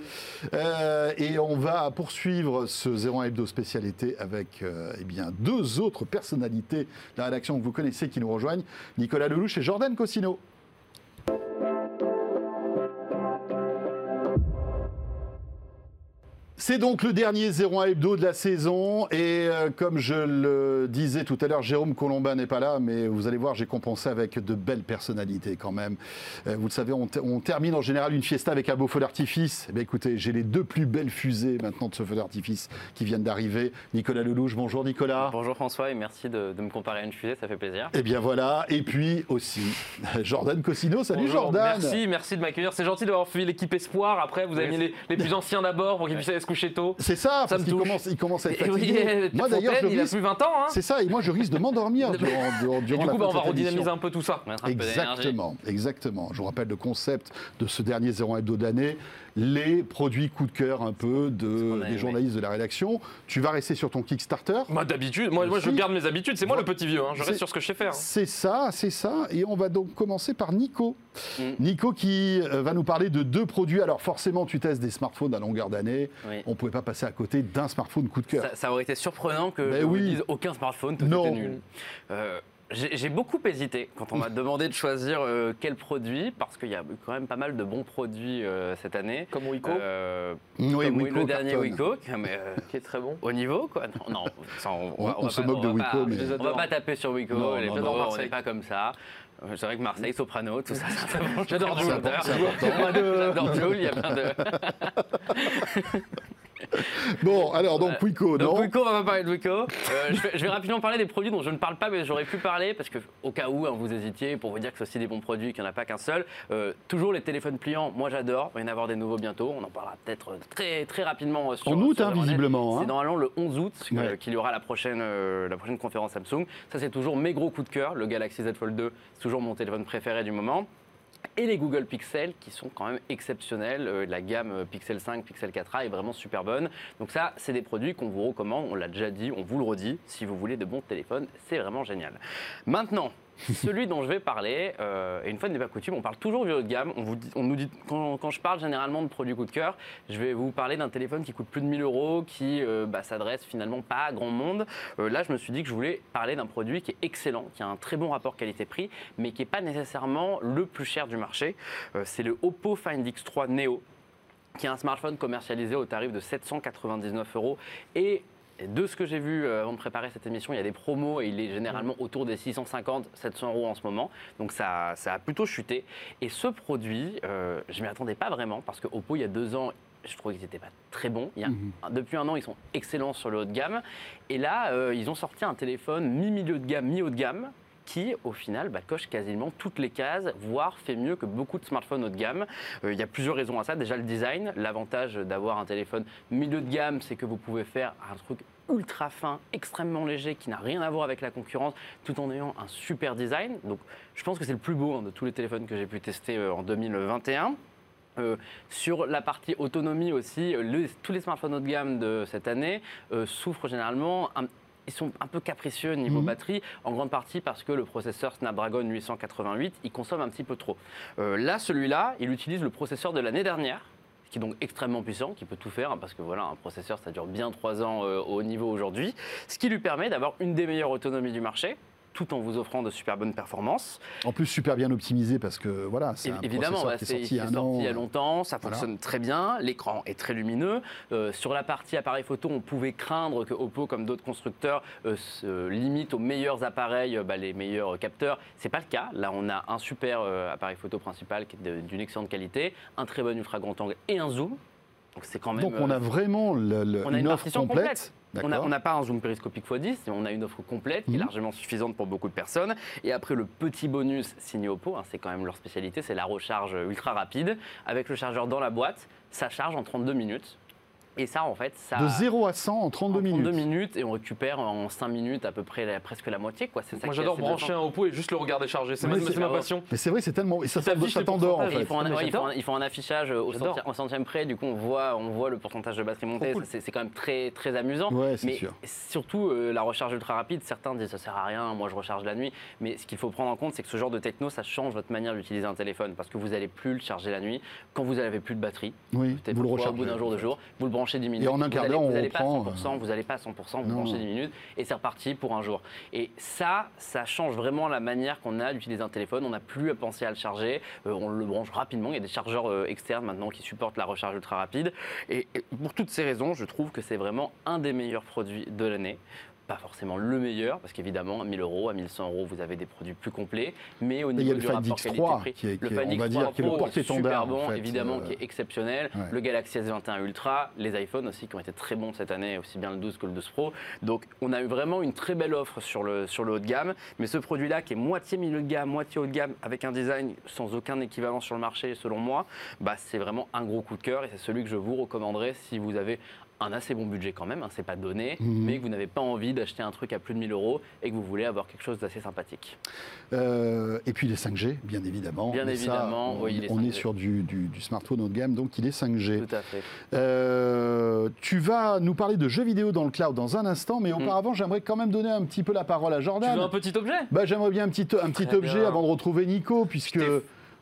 Euh, et on va poursuivre ce 01 Hebdo spécialité avec euh, eh bien, deux autres personnalités de la rédaction que vous connaissez qui nous rejoignent Nicolas Lelouch et Jordan Cosino. C'est donc le dernier 01 hebdo de la saison et euh, comme je le disais tout à l'heure, Jérôme Colombin n'est pas là, mais vous allez voir, j'ai compensé avec de belles personnalités quand même. Euh, vous le savez, on, te- on termine en général une fiesta avec un beau feu d'artifice. Eh bien, écoutez, j'ai les deux plus belles fusées maintenant de ce feu d'artifice qui viennent d'arriver. Nicolas Lelouch, bonjour Nicolas. Bonjour François et merci de, de me comparer à une fusée, ça fait plaisir. Eh bien voilà, et puis aussi Jordan Cosino. Salut Bonjour, Jordan. Merci, merci de m'accueillir. C'est gentil d'avoir suivi l'équipe Espoir. Après, vous avez mis les, les plus anciens d'abord pour qu'ils puissent aller se coucher tôt. C'est ça, Ça parce qu'il commence, il commence à être oui, fatigué. Pierre Moi d'ailleurs, il a risque- plus 20 ans. Hein. C'est ça, et moi je risque de m'endormir durant, durant, Et durant du la coup, bah, on va redynamiser un peu tout ça. Exactement, exactement. Je vous rappelle le concept de ce dernier 01 hebdo d'année, les produits coup de cœur un peu de, a des journalistes de la rédaction. Tu vas rester sur ton Kickstarter. Moi, d'habitude, moi, moi je garde mes habitudes. C'est moi le petit vieux. hein. Je C'est- reste sur ce que je sais faire. C'est ça, c'est ça. Et on va donc commencer par Nico. Mm. Nico qui euh, va nous parler de deux produits. Alors forcément, tu testes des smartphones à longueur d'année. Oui. On ne pouvait pas passer à côté d'un smartphone coup de cœur. Ça, ça aurait été surprenant que Ben je vous oui. dise aucun smartphone, tout Non. était nul. Euh, j'ai beaucoup hésité quand on m'a demandé de choisir euh, quel produit, parce qu'il y a eu quand même pas mal de bons produits euh, cette année. Comme Wiko. Euh, Oui, comme Wiko le dernier. Wiko, mais euh, Qui est très bon. au niveau quoi. Non, non ça, on, On- va- on va se pas- moque de Wiko, mais- On va pas taper sur Wiko, Non, les non, non. on n'est pas comme ça. C'est vrai que Marseille, Soprano, tout ça, c'est un bon. J'adore Jules. J'adore Jules, il y a plein de. Bon, alors donc Wiko, Donc non Wiko, on va pas parler de Wiko. Euh, je, vais, je vais rapidement parler des produits dont je ne parle pas, mais j'aurais pu parler parce que au cas où hein, vous hésitiez, pour vous dire que c'est aussi des bons produits, qu'il n'y en a pas qu'un seul. Euh, toujours les téléphones pliants, moi j'adore. Il va y en avoir des nouveaux bientôt. On en parlera peut-être très très rapidement. euh, Sur, En août, sur hein, visiblement, hein. C'est normalement le 11 août euh, Ouais. qu'il y aura la prochaine, euh, la prochaine conférence Samsung. Ça c'est toujours mes gros coups de cœur. Le Galaxy Z Fold 2, c'est toujours mon téléphone préféré du moment et les Google Pixel qui sont quand même exceptionnels. Euh, la gamme Pixel 5, Pixel 4a est vraiment super bonne. Donc ça, c'est des produits qu'on vous recommande. On l'a déjà dit, on vous le redit. Si vous voulez de bons téléphones, c'est vraiment génial. Maintenant. Celui dont je vais parler, euh, et une fois n'est pas coutume, on parle toujours du haut de gamme. On, nous dit, quand, quand je parle généralement de produits coup de cœur, je vais vous parler d'un téléphone qui coûte plus de 1000 euros, qui euh, bah, s'adresse finalement pas à grand monde. Euh, là, je me suis dit que je voulais parler d'un produit qui est excellent, qui a un très bon rapport qualité-prix, mais qui n'est pas nécessairement le plus cher du marché. Euh, c'est le Oppo Find X3 Neo qui est un smartphone commercialisé au tarif de 799 euros. Et de ce que j'ai vu euh, avant de préparer cette émission, il y a des promos et il est généralement autour des 650, 700 euros en ce moment. Donc ça, ça a plutôt chuté. Et ce produit, euh, je ne m'y attendais pas vraiment parce que Oppo, il y a deux ans, je trouvais qu'ils n'étaient pas très bons. Il y a- Depuis un an, ils sont excellents sur le haut de gamme. Et là, euh, ils ont sorti un téléphone mi-milieu de gamme, mi-haut de gamme qui, au final, bah, coche quasiment toutes les cases, voire fait mieux que beaucoup de smartphones haut de gamme. Euh, Il y a plusieurs raisons à ça. Déjà, le design. L'avantage d'avoir un téléphone milieu de gamme, c'est que vous pouvez faire un truc ultra fin, extrêmement léger, qui n'a rien à voir avec la concurrence, tout en ayant un super design. Donc, je pense que c'est le plus beau hein, de tous les téléphones que j'ai pu tester euh, en 2021. Euh, sur la partie autonomie aussi, tous les smartphones haut de gamme de cette année souffrent généralement ils sont un peu capricieux niveau Mhm. batterie, en grande partie parce que le processeur Snapdragon 888, il consomme un petit peu trop. Euh, là, celui-là, il utilise le processeur de l'année dernière, qui est donc extrêmement puissant, qui peut tout faire, hein, parce que voilà, un processeur, ça dure bien 3 ans euh, au niveau aujourd'hui, ce qui lui permet d'avoir une des meilleures autonomies du marché, tout en vous offrant de super bonnes performances. En plus, super bien optimisé parce que voilà, c'est Évidemment, bah, qui est sorti il y a c'est un an. sorti il y a longtemps, ça Voilà. fonctionne très bien, l'écran est très lumineux. Euh, sur la partie appareil photo, on pouvait craindre que Oppo, comme d'autres constructeurs, euh, se limite aux meilleurs appareils, euh, bah, les meilleurs capteurs. C'est pas le cas. Là, on a un super euh, appareil photo principal qui est d'une excellente qualité, un très bon ultra grand angle et un zoom Donc c'est quand même. Donc on a euh, vraiment le- le- on a une une offre complète. complète. On n'a pas un zoom périscopique x10, mais on a une offre complète qui est Mhm. largement suffisante pour beaucoup de personnes. Et après, le petit bonus signé Oppo, hein, c'est quand même leur spécialité, c'est la recharge ultra rapide. Avec le chargeur dans la boîte, ça charge en 32 minutes. Et ça, en fait, ça. De 0 à 100 en 32 en minutes. 32 minutes et on récupère en 5 minutes à peu près la- presque la moitié. Quoi. Ça Moi j'adore brancher un Oppo et juste le regarder charger. C'est ma, c'est c'est ma vrai. passion. Mais c'est vrai, c'est tellement. Et ça, Ça t'endort en fait. Ils font, un, Mais ouais, ils j'adore. font un- ils font un affichage au, centi- au centième près, du coup on voit, on voit le pourcentage de batterie montée, cool. Ça, c'est c'est quand même très, très amusant. Ouais, c'est mais sûr. surtout euh, la recharge ultra rapide, certains disent ça sert à rien, moi je recharge la nuit, mais ce qu'il faut prendre en compte c'est que ce genre de techno ça change votre manière d'utiliser un téléphone parce que vous n'allez plus le charger la nuit quand vous n'avez plus de batterie. Oui, Peut-être vous le rechargez. au bout d'un jour, deux jours, vous le branchez 10 minutes. Et en un vous quart d'heure, on vous n'allez pas à reprend, 100%, vous n'allez pas à 100%, vous Non. branchez 10 minutes et c'est reparti pour un jour. Et ça, ça change vraiment la manière qu'on a d'utiliser un téléphone. On n'a plus à penser à le charger, euh, on le branche rapidement. Il y a des chargeurs euh, externes maintenant qui supportent la recharge ultra rapide. Et, et pour toutes ces raisons, je trouve que c'est vraiment un des meilleurs produits de l'année. Pas forcément le meilleur, parce qu'évidemment, à 1000 euros, à 1100 euros, vous avez des produits plus complets. Mais au niveau du rapport X3 qualité-prix, qui est- le va X3 dire, qui est super bon, en fait, évidemment, euh, qui est exceptionnel. ouais. Le Galaxy S21 Ultra, les iPhones aussi qui ont été très bons cette année, aussi bien le 12 que le 12 Pro. Donc on a eu vraiment une très belle offre sur le, sur le haut de gamme. Mais ce produit-là, qui est moitié milieu de gamme, moitié haut de gamme, avec un design sans aucun équivalent sur le marché, selon moi, bah, c'est vraiment un gros coup de cœur et c'est celui que je vous recommanderais si vous avez un assez bon budget quand même, hein, c'est pas donné, Mhm. mais que vous n'avez pas envie d'acheter un truc à plus de 1000 euros et que vous voulez avoir quelque chose d'assez sympathique. Euh, et puis les 5G, bien évidemment. Bien Mais ça, évidemment, on, oui, les on 5G. est sur du, du- du smartphone haut de gamme, donc il est 5G. Tout à fait. Euh, tu vas nous parler de jeux vidéo dans le cloud dans un instant, mais Mm. auparavant, j'aimerais quand même donner un petit peu la parole à Tu Jordan. veux un petit objet? Bah, j'aimerais bien un petit, un petit Très objet bien. avant de retrouver Nico, puisque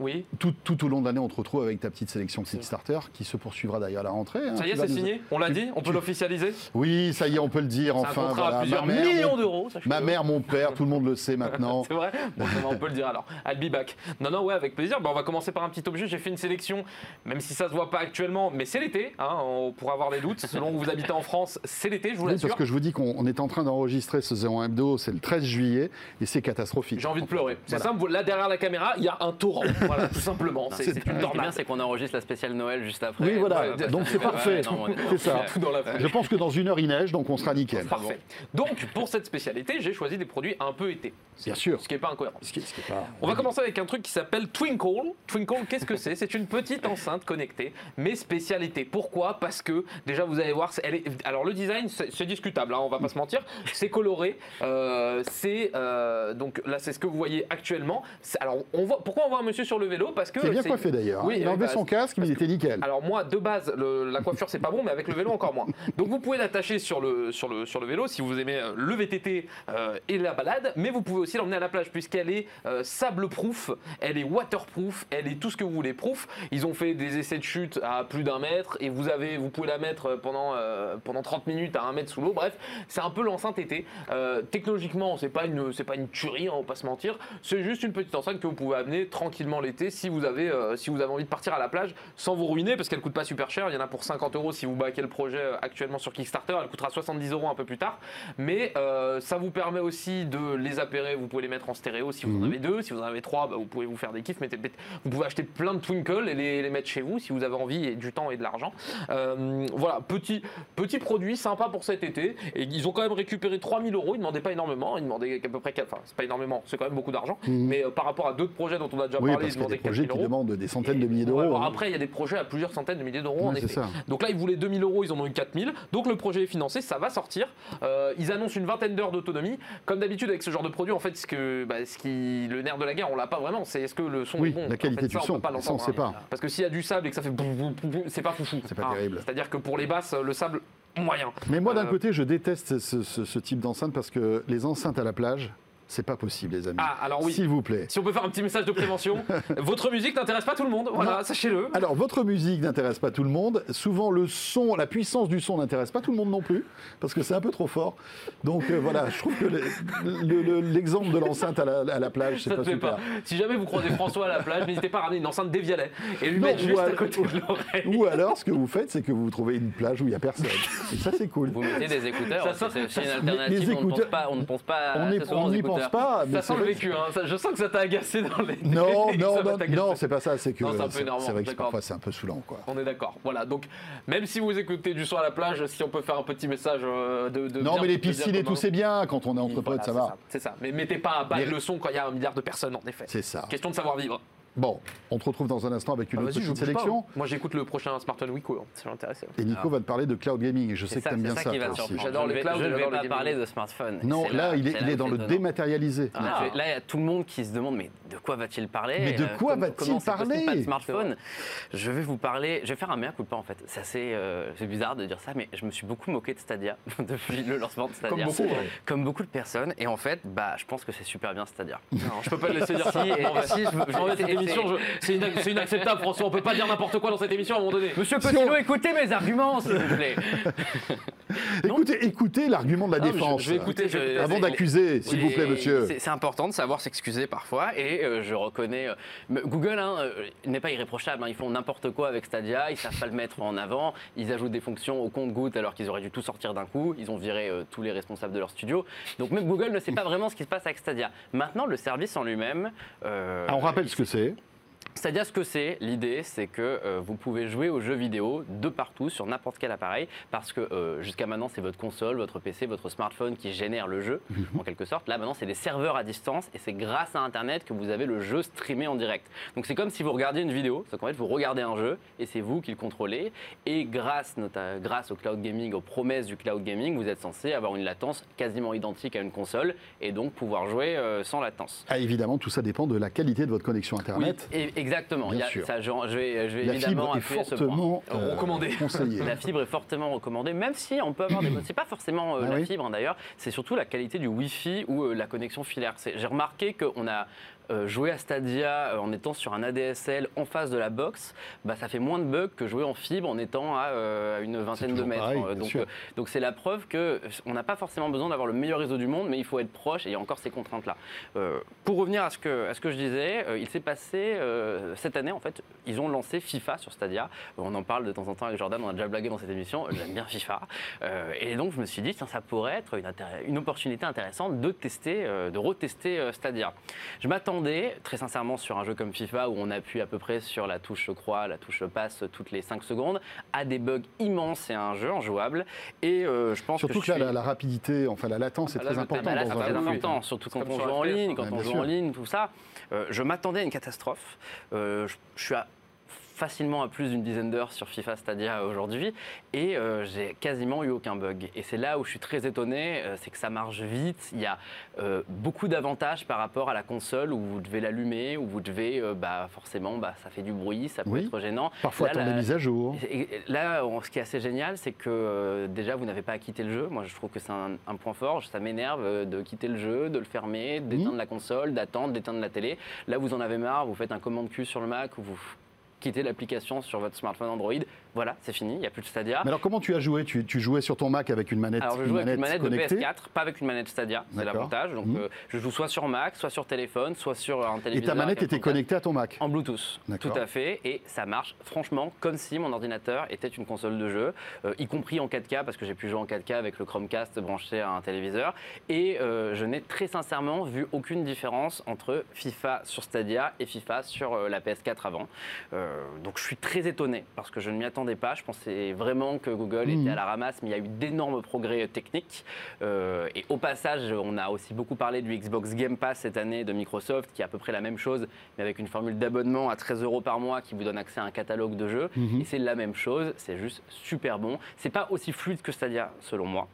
Oui. tout, tout au long de l'année, on te retrouve avec ta petite sélection Kickstarter qui se poursuivra d'ailleurs à la rentrée. hein. Ça y est, c'est nous- signé On l'a tu- dit? On peut tu- l'officialiser? Oui, ça y est, on peut le dire C'est un enfin. contrat voilà. à plusieurs mère, millions mon- d'euros. Ma mère, mon père, tout le monde le sait maintenant. C'est vrai? Bon, on peut le dire alors. I'll be back. Non, non, ouais, avec plaisir. Bah, on va commencer par un petit objet. J'ai fait une sélection, même si ça se voit pas actuellement, mais c'est l'été. Hein, on pourra avoir des doutes. Selon où vous habitez en France, c'est l'été, je vous Oui, l'assure. parce que je vous dis qu'on on est en train d'enregistrer ce 01 hebdo, c'est le 13 juillet, et c'est catastrophique. J'ai envie de pleurer. C'est simple, là derrière la caméra, il y a un torrent. Voilà, tout simplement. C'est une Ce qui est bien, c'est qu'on enregistre la spéciale Noël juste après. Oui, voilà. Ouais, Donc, c'est parfait. C'est ça. Tout dans la foulée. Je pense que dans une heure, il neige, donc on sera nickel. Parfait. Donc, pour cette spécialité, j'ai choisi des produits un peu été. Bien sûr. Ce qui n'est pas incohérent. Ce qui- ce qui est pas- On va commencer avec un truc qui s'appelle Twinkle. Twinkle, qu'est-ce que c'est? C'est une petite enceinte connectée, mais spécialité. Pourquoi? Parce que déjà vous allez voir, c'est- elle est, alors le design c'est discutable, hein, on va pas se mentir. C'est coloré, euh, c'est euh, donc là c'est ce que vous voyez actuellement. Alors on voit, pourquoi on voit un monsieur sur le vélo Parce que C'est bien coiffé d'ailleurs. hein. Oui, il a enlevé bah, son casque, mais il était nickel. alors moi, de base, le- la coiffure c'est pas bon, mais avec le vélo encore moins. Donc vous pouvez l'attacher sur le, sur, le, sur le vélo si vous aimez euh, le VTT euh, et la balade, mais vous pouvez aussi l'emmener à la plage puisqu'elle est euh, sable-proof, elle est waterproof, elle est tout ce que vous voulez proof. Ils ont fait des essais de chute à plus d'un mètre et vous, avez, vous pouvez la mettre pendant, euh, pendant 30 minutes à un mètre sous l'eau. Bref, c'est un peu l'enceinte été. Technologiquement, c'est pas une, c'est pas une tuerie, hein, on va pas se mentir. C'est juste une petite enceinte que vous pouvez amener tranquillement l'été si vous avez, euh, si vous avez envie de partir à la plage sans vous ruiner parce qu'elle coûte pas super cher. Il y en a pour 50 euros si vous baquez le projet euh, actuellement sur Kickstarter. Elle coûtera 70 euros un peu plus tard. Mais euh, ça vous permet aussi de les appairer. Vous pouvez les mettre en stéréo si vous en Mhm. avez deux. Si vous en avez trois, bah, vous pouvez vous faire des kiffs. Mettez- vous pouvez acheter plein de Twinkle et les, les mettre chez vous si vous avez envie et du temps et de l'argent. Euh, voilà, petit, petit produit sympa pour cet été. Et ils ont quand même récupéré 3000 euros. Ils ne demandaient pas énormément. Ils demandaient à peu près, enfin, c'est pas énormément, c'est quand même beaucoup d'argent. Mhm. Mais par rapport à d'autres projets dont on a déjà Oui, parlé, qu'il y a demandaient des projets 4000 qui demandent des centaines de milliers d'euros. hein. Après, il y a des projets à plusieurs centaines de milliers d'euros en Ouais, effet. ça. Donc là, ils voulaient 2000 euros, ils en ont eu 4000. Donc le projet est financé, ça va sortir. Euh, ils annoncent une vingtaine d'heures d'autonomie. Comme d'habitude avec ce genre de produit, en fait, ce, que, bah, ce qui, le nerf de la guerre, on l'a pas vraiment. C'est est-ce que le son Oui, est bon la qualité En fait, du ça, on son, peut pas l'entendre, sait hein. pas. Parce que s'il y a du sable et que ça fait c'est pas foufou. C'est pas terrible. C'est-à-dire que pour les basses, le sable moyen. Mais moi, d'un Euh, côté, je déteste ce, ce- ce type d'enceinte parce que les enceintes à la plage, c'est pas possible, les amis. Ah, alors oui. S'il vous plaît. Si on peut faire un petit message de prévention, votre musique n'intéresse pas tout le monde. Voilà, sachez-le. Alors, votre musique n'intéresse pas tout le monde. Souvent, le son, la puissance du son n'intéresse pas tout le monde non plus, parce que c'est un peu trop fort. Donc, euh, voilà, je trouve que le- le- le- l'exemple de l'enceinte à la, à la plage, c'est Ça pas super. pas. Si jamais vous croisez François à la plage, n'hésitez pas à ramener une enceinte dévialet et lui Non, mettre ou juste à alors- côté de l'oreille. Ou alors, ce que vous faites, c'est que vous trouvez une plage où il n'y a personne. Et ça, c'est cool. Vous mettez des écouteurs, Ça c'est aussi une les alternative. on, ne écouteurs- pense pas, on ne pense pas On est- on pense pas. mais Ça sent le vécu, hein. Je sens que ça t'a agacé dans les. Non, non, non, c'est pas ça. C'est que c'est vrai que parfois c'est un peu saoulant, quoi. On est d'accord. Voilà. Donc, même si vous écoutez du son à la plage, si on peut faire un petit message euh, de. de Non, bien mais les piscines et tout, c'est bien quand on est entre Voilà, potes, ça va. C'est ça. Mais mettez pas à bas le son quand il y a un milliard de personnes, en effet. C'est ça. Question de savoir vivre. Bon, on te retrouve dans un instant avec une Ah, autre petite sélection. hein. Moi, j'écoute le prochain Smartphone Week, ça m'intéresse. Et Nico va te parler de cloud gaming. Et je sais que t'aimes bien c'est ça, ça qui toi va aussi. surprendre. J'adore le cloud, Je ne vais pas parler de smartphone. Non, là, il est, il dans le dématérialisé. Ah, Là, il y a tout le monde qui se demande mais de quoi va-t-il parler? Mais de quoi va-t-il parler? Pas de smartphone? Je vais vous parler. Je vais faire un mea culpa en fait. C'est assez, euh, c'est bizarre de dire ça, mais je me suis beaucoup moqué de Stadia depuis le lancement de Stadia. Comme beaucoup. Comme beaucoup de personnes. Et en fait, bah, je pense que c'est super bien Stadia. Non, je peux pas le laisser dire ça. Si, c'est- émission, je- c'est ina- c'est inacceptable, François. On peut pas dire n'importe quoi dans cette émission à un moment donné. Monsieur on- écoutez mes arguments, s'il vous plaît. Écoutez, écoutez l'argument de la Non, mais je- défense. je vais écouter, je Avant d'accuser, s'il vous plaît, monsieur. C'est important de savoir s'excuser parfois et euh, je reconnais. euh, Google hein, euh, n'est pas irréprochable. hein, ils font n'importe quoi avec Stadia, ils savent pas le mettre en avant. Ils ajoutent des fonctions au compte-goutte alors qu'ils auraient dû tout sortir d'un coup. Ils ont viré euh, tous les responsables de leur studio. Donc même Google ne sait pas vraiment ce qui se passe avec Stadia. Maintenant, le service en lui-même. euh, Ah, on rappelle ce que c'est. C'est-à-dire ce que c'est, l'idée c'est que euh, vous pouvez jouer aux jeux vidéo de partout sur n'importe quel appareil parce que euh, jusqu'à maintenant c'est votre console, votre PC, votre smartphone qui génère le jeu en quelque sorte. Là maintenant c'est des serveurs à distance et c'est grâce à internet que vous avez le jeu streamé en direct. Donc c'est comme si vous regardiez une vidéo, c'est qu'en fait vous regardez un jeu et c'est vous qui le contrôlez et grâce, grâce au cloud gaming, aux promesses du cloud gaming, vous êtes censé avoir une latence quasiment identique à une console et donc pouvoir jouer euh, sans latence. Ah, évidemment, tout ça dépend de la qualité de votre connexion Oui, Internet. et- exactement. Bien a- sûr. ça, je, je vais, je vais La évidemment fibre est appuyer ce point. fortement euh, Recommandé. conseillée. La fibre est fortement recommandée, même si on peut avoir des. C'est pas forcément euh, Ah la oui fibre hein, d'ailleurs, c'est surtout la qualité du Wi-Fi ou euh, la connexion filaire. C'est- J'ai remarqué qu'on a euh, joué à Stadia euh, en étant sur un ADSL en face de la box, bah, ça fait moins de bugs que jouer en fibre en étant à, euh, une vingtaine de mètres. pareil, donc, c'est la preuve que on n'a pas forcément besoin d'avoir le meilleur réseau du monde, mais il faut être proche et il y a encore ces contraintes-là. Euh, pour revenir à ce que, à ce que je disais, euh, il s'est passé euh, cette année, en fait, ils ont lancé FIFA sur Stadia. On en parle de temps en temps avec Jordan, on a déjà blagué dans cette émission, j'aime bien FIFA. Et donc je me suis dit, tiens, ça pourrait être une, une opportunité intéressante de tester, de retester Stadia. Je m'attendais, très sincèrement, sur un jeu comme FIFA, où on appuie à peu près sur la touche croix, la touche passe toutes les 5 secondes, à des bugs immenses et à un jeu injouable. Et euh, je pense Surtout que, que là, je suis- la, la rapidité, enfin la latence est Ah, là, très importante ah bah c'est un très jeu. important, surtout quand on joue en ligne, hein. quand on joue en ligne, tout ça. Euh, je m'attendais à une catastrophe. Euh, je, je suis à facilement à plus d'une dizaine d'heures sur FIFA Stadia aujourd'hui et euh, j'ai quasiment eu aucun bug. Et c'est là où je suis très étonné, euh, c'est que ça marche vite. Il y a euh, beaucoup d'avantages par rapport à la console où vous devez l'allumer, où vous devez, bah, forcément, bah, ça fait du bruit, ça peut Oui. être gênant. Parfois, Là, attendre la- des mises à jour. et- et Là, ce qui est assez génial, c'est que déjà, vous n'avez pas à quitter le jeu. Moi, je trouve que c'est un, un point fort. Ça m'énerve de quitter le jeu, de le fermer, d'éteindre la console, d'attendre, d'éteindre la télé. Là, vous en avez marre, vous faites un commande Q sur le Mac ou vous quittez l'application sur votre smartphone Android. Voilà, c'est fini, il n'y a plus de Stadia. Mais alors, comment tu as joué? Tu, tu jouais sur ton Mac avec une manette, Alors je joue avec une manette de connectée? PS4, pas avec une manette Stadia, c'est l'avantage. Donc Mhm. euh, je joue soit sur Mac, soit sur téléphone, soit sur un Et téléviseur. ta manette un était 34. connectée à ton Mac? En Bluetooth, tout à fait, et ça marche franchement comme si mon ordinateur était une console de jeu, euh, y compris en 4K, parce que j'ai pu jouer en 4K avec le Chromecast branché à un téléviseur, et euh, je n'ai très sincèrement vu aucune différence entre FIFA sur Stadia et FIFA sur euh, la PS4 avant. Euh, donc je suis très étonné, parce que je ne m'y attendais pas, je pensais vraiment que Google Mhm. était à la ramasse, mais il y a eu d'énormes progrès techniques, euh, et au passage, on a aussi beaucoup parlé du Xbox Game Pass cette année de Microsoft, qui est à peu près la même chose, mais avec une formule d'abonnement à 13 euros par mois qui vous donne accès à un catalogue de jeux. Mhm. Et c'est la même chose, c'est juste super bon. C'est pas aussi fluide que Stadia, selon moi.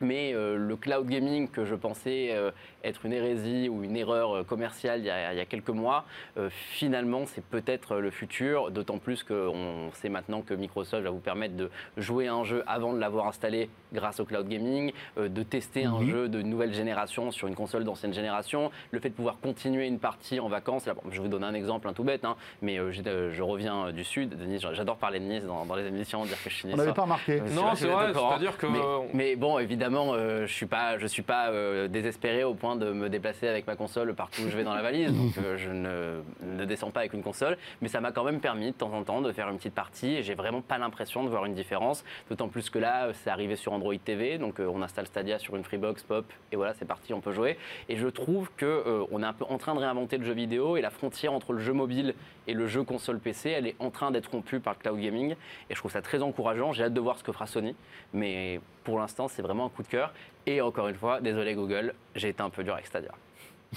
Mais euh, le cloud gaming que je pensais euh, être une hérésie ou une erreur euh, commerciale il y a, il y a quelques mois, euh, finalement c'est peut-être le futur, d'autant plus qu'on sait maintenant que Microsoft va vous permettre de jouer à un jeu avant de l'avoir installé grâce au cloud gaming, euh, de tester un jeu de nouvelle génération sur une console d'ancienne génération, le fait de pouvoir continuer une partie en vacances. Là, bon, je vais vous donner un exemple un tout bête, hein, mais euh, euh, je reviens euh, du sud, de Nice, j'adore parler de Nice dans, dans les émissions, dire que je suis On n'avait pas remarqué. Non, c'est vrai, c'est-à-dire que- Mais, mais bon, évidemment, évidemment, euh, je suis pas, je suis pas euh, désespéré au point de me déplacer avec ma console partout où je vais dans la valise. Donc euh, je ne, ne descends pas avec une console, mais ça m'a quand même permis de temps en temps de faire une petite partie. Et j'ai vraiment pas l'impression de voir une différence. D'autant plus que là, c'est arrivé sur Android TV, donc on installe Stadia sur une Freebox Pop et voilà, c'est parti, on peut jouer. Et je trouve que on est un peu en train de réinventer le jeu vidéo et la frontière entre le jeu mobile et le jeu console PC, elle est en train d'être rompue par cloud gaming. Et je trouve ça très encourageant. J'ai hâte de voir ce que fera Sony, mais pour l'instant, c'est vraiment un coup de cœur. Et encore une fois, désolé Google, j'ai été un peu dur avec Stadia.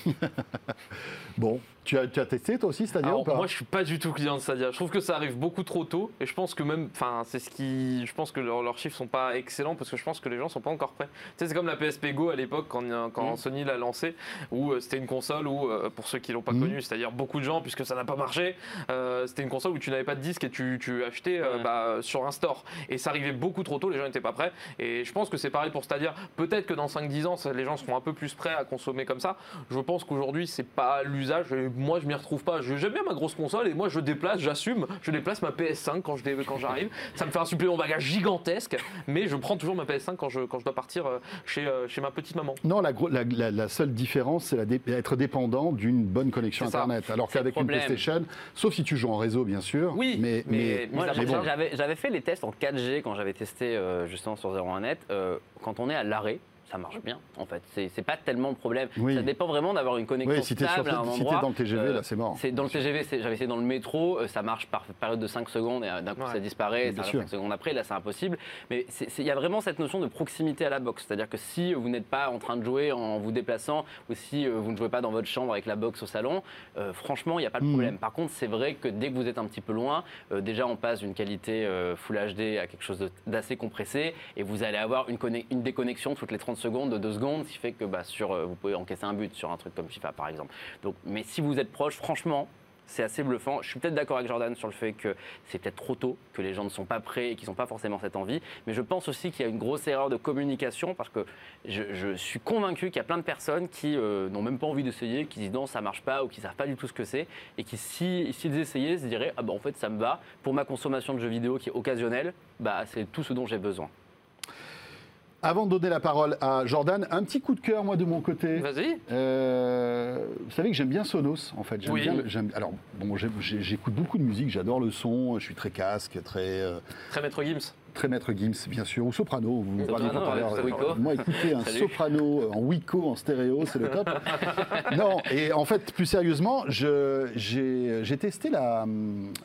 Bon, tu as, tu as testé toi aussi, Stadia Alors, ou pas moi, je suis pas du tout client de Stadia. Je trouve que ça arrive beaucoup trop tôt, et je pense que même, enfin, c'est ce qui, je pense que leurs leurs chiffres sont pas excellents parce que je pense que les gens sont pas encore prêts. Tu sais, c'est comme la PSP Go à l'époque quand, quand Mm. Sony l'a lancé, où euh, c'était une console où, euh, pour ceux qui l'ont pas Mm. connue, c'est-à-dire beaucoup de gens, puisque ça n'a pas marché, euh, c'était une console où tu n'avais pas de disque et tu, tu achetais euh, Ouais. bah, sur un store. Et ça arrivait beaucoup trop tôt, les gens n'étaient pas prêts. Et je pense que c'est pareil pour Stadia. Peut-être que dans 5-10 ans, ça- les gens seront un peu plus prêts à consommer comme ça. Je pense qu'aujourd'hui, c'est pas l'usage. Moi, je m'y retrouve pas. Je- J'aime bien ma grosse console et moi, je déplace, j'assume, je déplace ma PS5 quand je quand j'arrive. ça me fait un supplément bagage gigantesque, mais je prends toujours ma PS5 quand je, quand je dois partir euh, chez, euh, chez ma petite maman. Non, la, gro- la- la- la seule différence, c'est dé- être dépendant d'une bonne connexion. Internet. Alors qu'avec une. PlayStation, sauf si tu joues en réseau, bien sûr. Oui, mais, mais- bon. j'avais, j'avais fait les tests en 4G quand j'avais testé euh, justement sur 01net. Euh, quand on est à l'arrêt, ça marche bien en fait. C'est, pas tellement le problème. Oui. Ça dépend vraiment d'avoir une connexion oui, si tu es, stable à un si endroit. dans le TGV, Euh, là, c'est mort. C'est dans le TGV, j'avais essayé dans le métro, euh, ça marche par période de 5 secondes et euh, d'un coup Ouais. ça disparaît, Bien ça sûr. revient 5 secondes après, là c'est impossible. Mais il y a vraiment cette notion de proximité à la box, c'est-à-dire que si vous n'êtes pas en train de jouer en vous déplaçant ou si euh, vous ne jouez pas dans votre chambre avec la box au salon, euh, franchement il n'y a pas de Mhm. problème. Par contre c'est vrai que dès que vous êtes un petit peu loin, euh, déjà on passe d'une qualité euh, Full HD à quelque chose d'assez compressé et vous allez avoir une, une déconnexion toutes les 30 secondes de 2 secondes, ce qui fait que bah, sur, euh, vous pouvez encaisser un but sur un truc comme FIFA par exemple. Donc, mais si vous êtes proche, franchement, c'est assez bluffant. Je suis peut-être d'accord avec Jordan sur le fait que c'est peut-être trop tôt, que les gens ne sont pas prêts et qu'ils n'ont pas forcément cette envie. Mais je pense aussi qu'il y a une grosse erreur de communication parce que je, suis convaincu qu'il y a plein de personnes qui euh, n'ont même pas envie d'essayer, qui disent non, ça marche pas ou qui savent pas du tout ce que c'est et qui, si- s'ils essayaient, se diraient ah bah en fait ça me va. Pour ma consommation de jeux vidéo qui est occasionnelle, bah c'est tout ce dont j'ai besoin. Avant de donner la parole à Jordan, un petit coup de cœur, moi, de mon côté. Vas-y. Euh, vous savez que j'aime bien Sonos, en fait. J'aime Oui. bien. j'aime- alors, bon, j'écoute beaucoup de musique, j'adore le son, je suis très casque, très, euh, Très maître Gims. Très maître Gims, bien sûr, ou soprano. Vous Soprano, ouais. Moi, écoutez, un Salut. soprano en Wico, en stéréo, c'est le top. non, et en fait, plus sérieusement, j'ai testé la,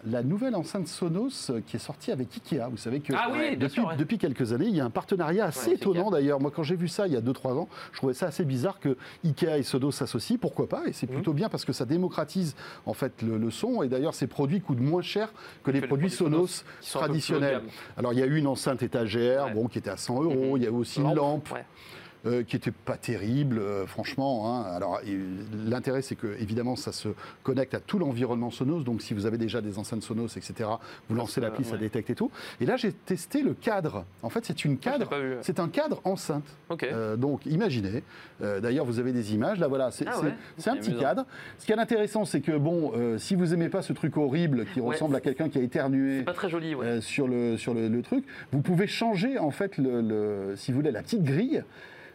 la nouvelle enceinte Sonos qui est sortie avec Ikea. Vous savez que Ah oui, depuis, sûr, ouais. depuis quelques années, il y a un partenariat assez Ouais, étonnant d'ailleurs. Moi, quand j'ai vu ça il y a 2-3 ans, je trouvais ça assez bizarre que Ikea et Sonos s'associent. Pourquoi pas? Et c'est Mhm. plutôt bien parce que ça démocratise en fait le, le son. Et d'ailleurs, ces produits coûtent moins cher que les les produits Sonos de traditionnels. Alors, il y a eu une enceinte étagère, Ouais. bon, qui était à 100 euros. Mhm. Il y a eu aussi une lampe Ouais. Euh, qui était pas terrible, euh, franchement. hein. Alors, l'intérêt, c'est que évidemment, ça se connecte à tout l'environnement Sonos. Donc, si vous avez déjà des enceintes Sonos, etc., vous lancez que, l'appli, ça ouais. détecte et tout. Et là, j'ai testé le cadre. En fait, c'est une Ah, cadre. vu. C'est un cadre enceinte. Ok. Euh, donc, imaginez. D'ailleurs, vous avez des images. Là, voilà, c'est Ah ouais, un petit amusant. cadre. Ce qui est intéressant, c'est que bon, si vous aimez pas ce truc horrible qui Ouais, ressemble à quelqu'un qui a éternué. Pas très joli, sur le, sur le, le truc. Vous pouvez changer, en fait, le, le- si vous voulez, la petite grille.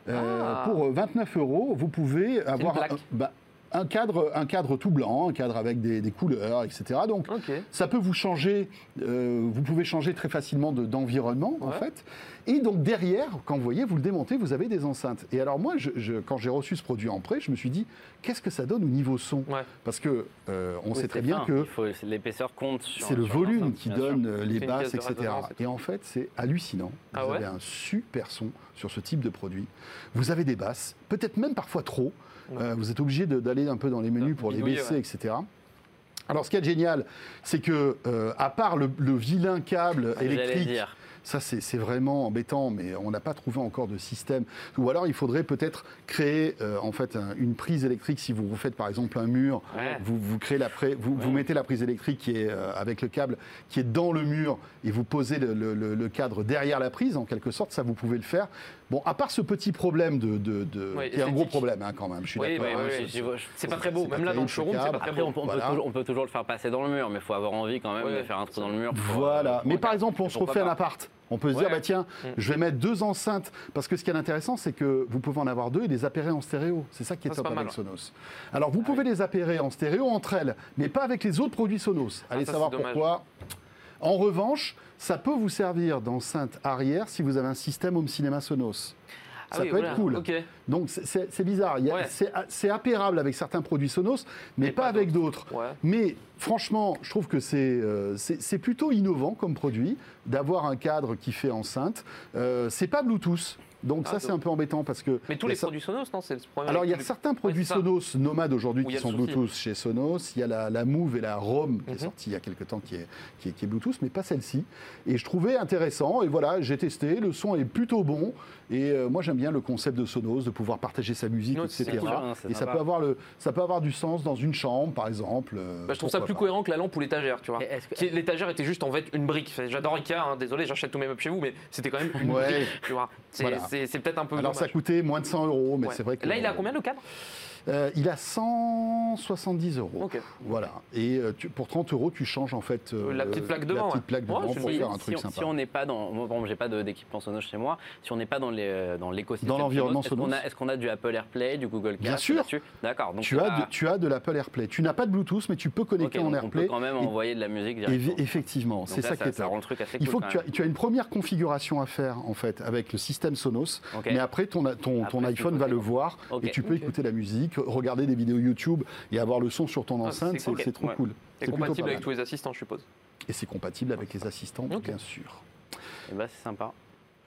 Euh, Ah. Pour euh, 29 euros, vous pouvez avoir plaque. bah, un cadre, un cadre tout blanc, un cadre avec des, des couleurs, etc. Donc, ça peut vous changer, euh, vous pouvez changer très facilement de- d'environnement, en Ouais. fait. Et donc, derrière, quand vous voyez, vous le démontez, vous avez des enceintes. Et alors, moi, je- je- quand j'ai reçu ce produit en prêt, je me suis dit, qu'est-ce que ça donne au niveau son Ouais. Parce que euh, on Oui, sait très bien fin. que l'épaisseur compte sur c'est le volume qui sûr. donne euh, les basses, de etc. et en fait, c'est hallucinant. Ah vous ouais avez un super son sur ce type de produit. Vous avez des basses, peut-être même parfois trop. Euh, vous êtes obligé d'aller un peu dans les menus pour les baisser, ouais. etc. Alors, ce qui est génial, c'est que, euh, à part le, le vilain câble électrique, dire. ça c'est vraiment embêtant, mais on n'a pas trouvé encore de système. Ou alors, il faudrait peut-être créer euh, en fait un- une prise électrique. Si vous vous faites par exemple un mur, Ouais. vous, vous créez la pré- vous, vous mettez la prise électrique qui est euh, avec le câble qui est dans le mur et vous posez le, le- le- le cadre derrière la prise en quelque sorte. Ça, vous pouvez le faire. Bon, à part ce petit problème de, de- de- qui est un gros problème hein, quand même. Je suis Oui, d'accord. oui, hein, oui, c'est- oui. Pas très beau. Même là, dans le showroom, ce c'est pas très beau. on peut, toujours, on peut toujours le faire passer dans le mur, mais il faut avoir envie quand même de faire un trou dans le mur. pour, Voilà. euh, Mais par exemple, on se refait un appart. On peut se Ouais. dire, bah tiens, Mm. je vais mettre deux enceintes. Parce que ce qui est intéressant, c'est que vous pouvez en avoir deux et les appairer en stéréo. C'est ça qui est Ça, top avec mal, Sonos. Alors, vous pouvez les appairer en stéréo entre elles, mais pas avec les autres produits Sonos. Allez Ah, ça, savoir pourquoi. En revanche, ça peut vous servir d'enceinte arrière si vous avez un système home cinéma Sonos. Ah ça oui, peut voilà. être cool. Donc c'est- bizarre. Ouais. C'est appairable avec certains produits Sonos, mais pas, pas avec d'autres. Ouais. Mais franchement, je trouve que c'est euh, plutôt innovant comme produit d'avoir un cadre qui fait enceinte. Euh, c'est pas Bluetooth, donc Ah, ça c'est un peu embêtant parce que. Mais tous les ça- produits Sonos, non C'est le problème. alors il y a les- certains produits. Sonos nomades aujourd'hui qui sont. Bluetooth chez Sonos. Il y a la, la Move et la Rome qui est Mhm. sortie il y a quelques temps qui est, qui est, qui est Bluetooth, mais pas celle-ci. Et je trouvais intéressant. Et voilà, j'ai testé. Le son est plutôt bon. Et euh, moi j'aime bien le concept de Sonos, de pouvoir partager sa musique, Non, etc. cool, hein, et ça peut avoir le, ça peut avoir du sens dans une chambre, par exemple. euh, Bah, je trouve ça plus pas. cohérent que la lampe ou l'étagère, tu vois. Que- L'étagère était juste en fait une brique. J'adore Ikea, hein, désolé, j'achète tous mes meubles chez vous, mais c'était quand même une Ouais. brique, tu vois. Voilà. C'est- peut-être un peu Alors ça coûtait moins de 100 euros, mais Ouais. c'est vrai que Là, il a combien le cadre? Euh, Il a 170 euros. Ok. Voilà. Et euh, tu- pour 30 euros, tu changes en fait euh, La petite plaque devant, La petite ouais. plaque Ouais, devant c'est pour faire un si, truc on- sympa. si on n'est pas dans, moi exemple, j'ai pas de- d'équipement Sonos chez moi. Si on n'est pas dans les euh, dans l'écosystème, Dans l'environnement Sonos, est-ce qu'on a, qu'on a du Apple AirPlay, du Google Cast Bien sûr. D'accord. Donc tu, as de, tu as de l'Apple AirPlay. Tu n'as pas de Bluetooth, mais tu peux connecter en donc on AirPlay. peut quand même Et- envoyer de la musique et- directement. effectivement, c'est là, ça qui est ça rend le truc assez Il cool faut quand que tu, as, tu as une première configuration à faire en fait avec le système Sonos, mais après ton, ton, iPhone va le voir et tu peux écouter la musique, regarder des vidéos YouTube et avoir le son sur ton Ah, enceinte, c'est c'est cool. c'est trop Ouais. cool. C'est compatible avec tous les assistants, je suppose. Et c'est compatible avec les assistants, bien sûr. Eh ben, c'est sympa.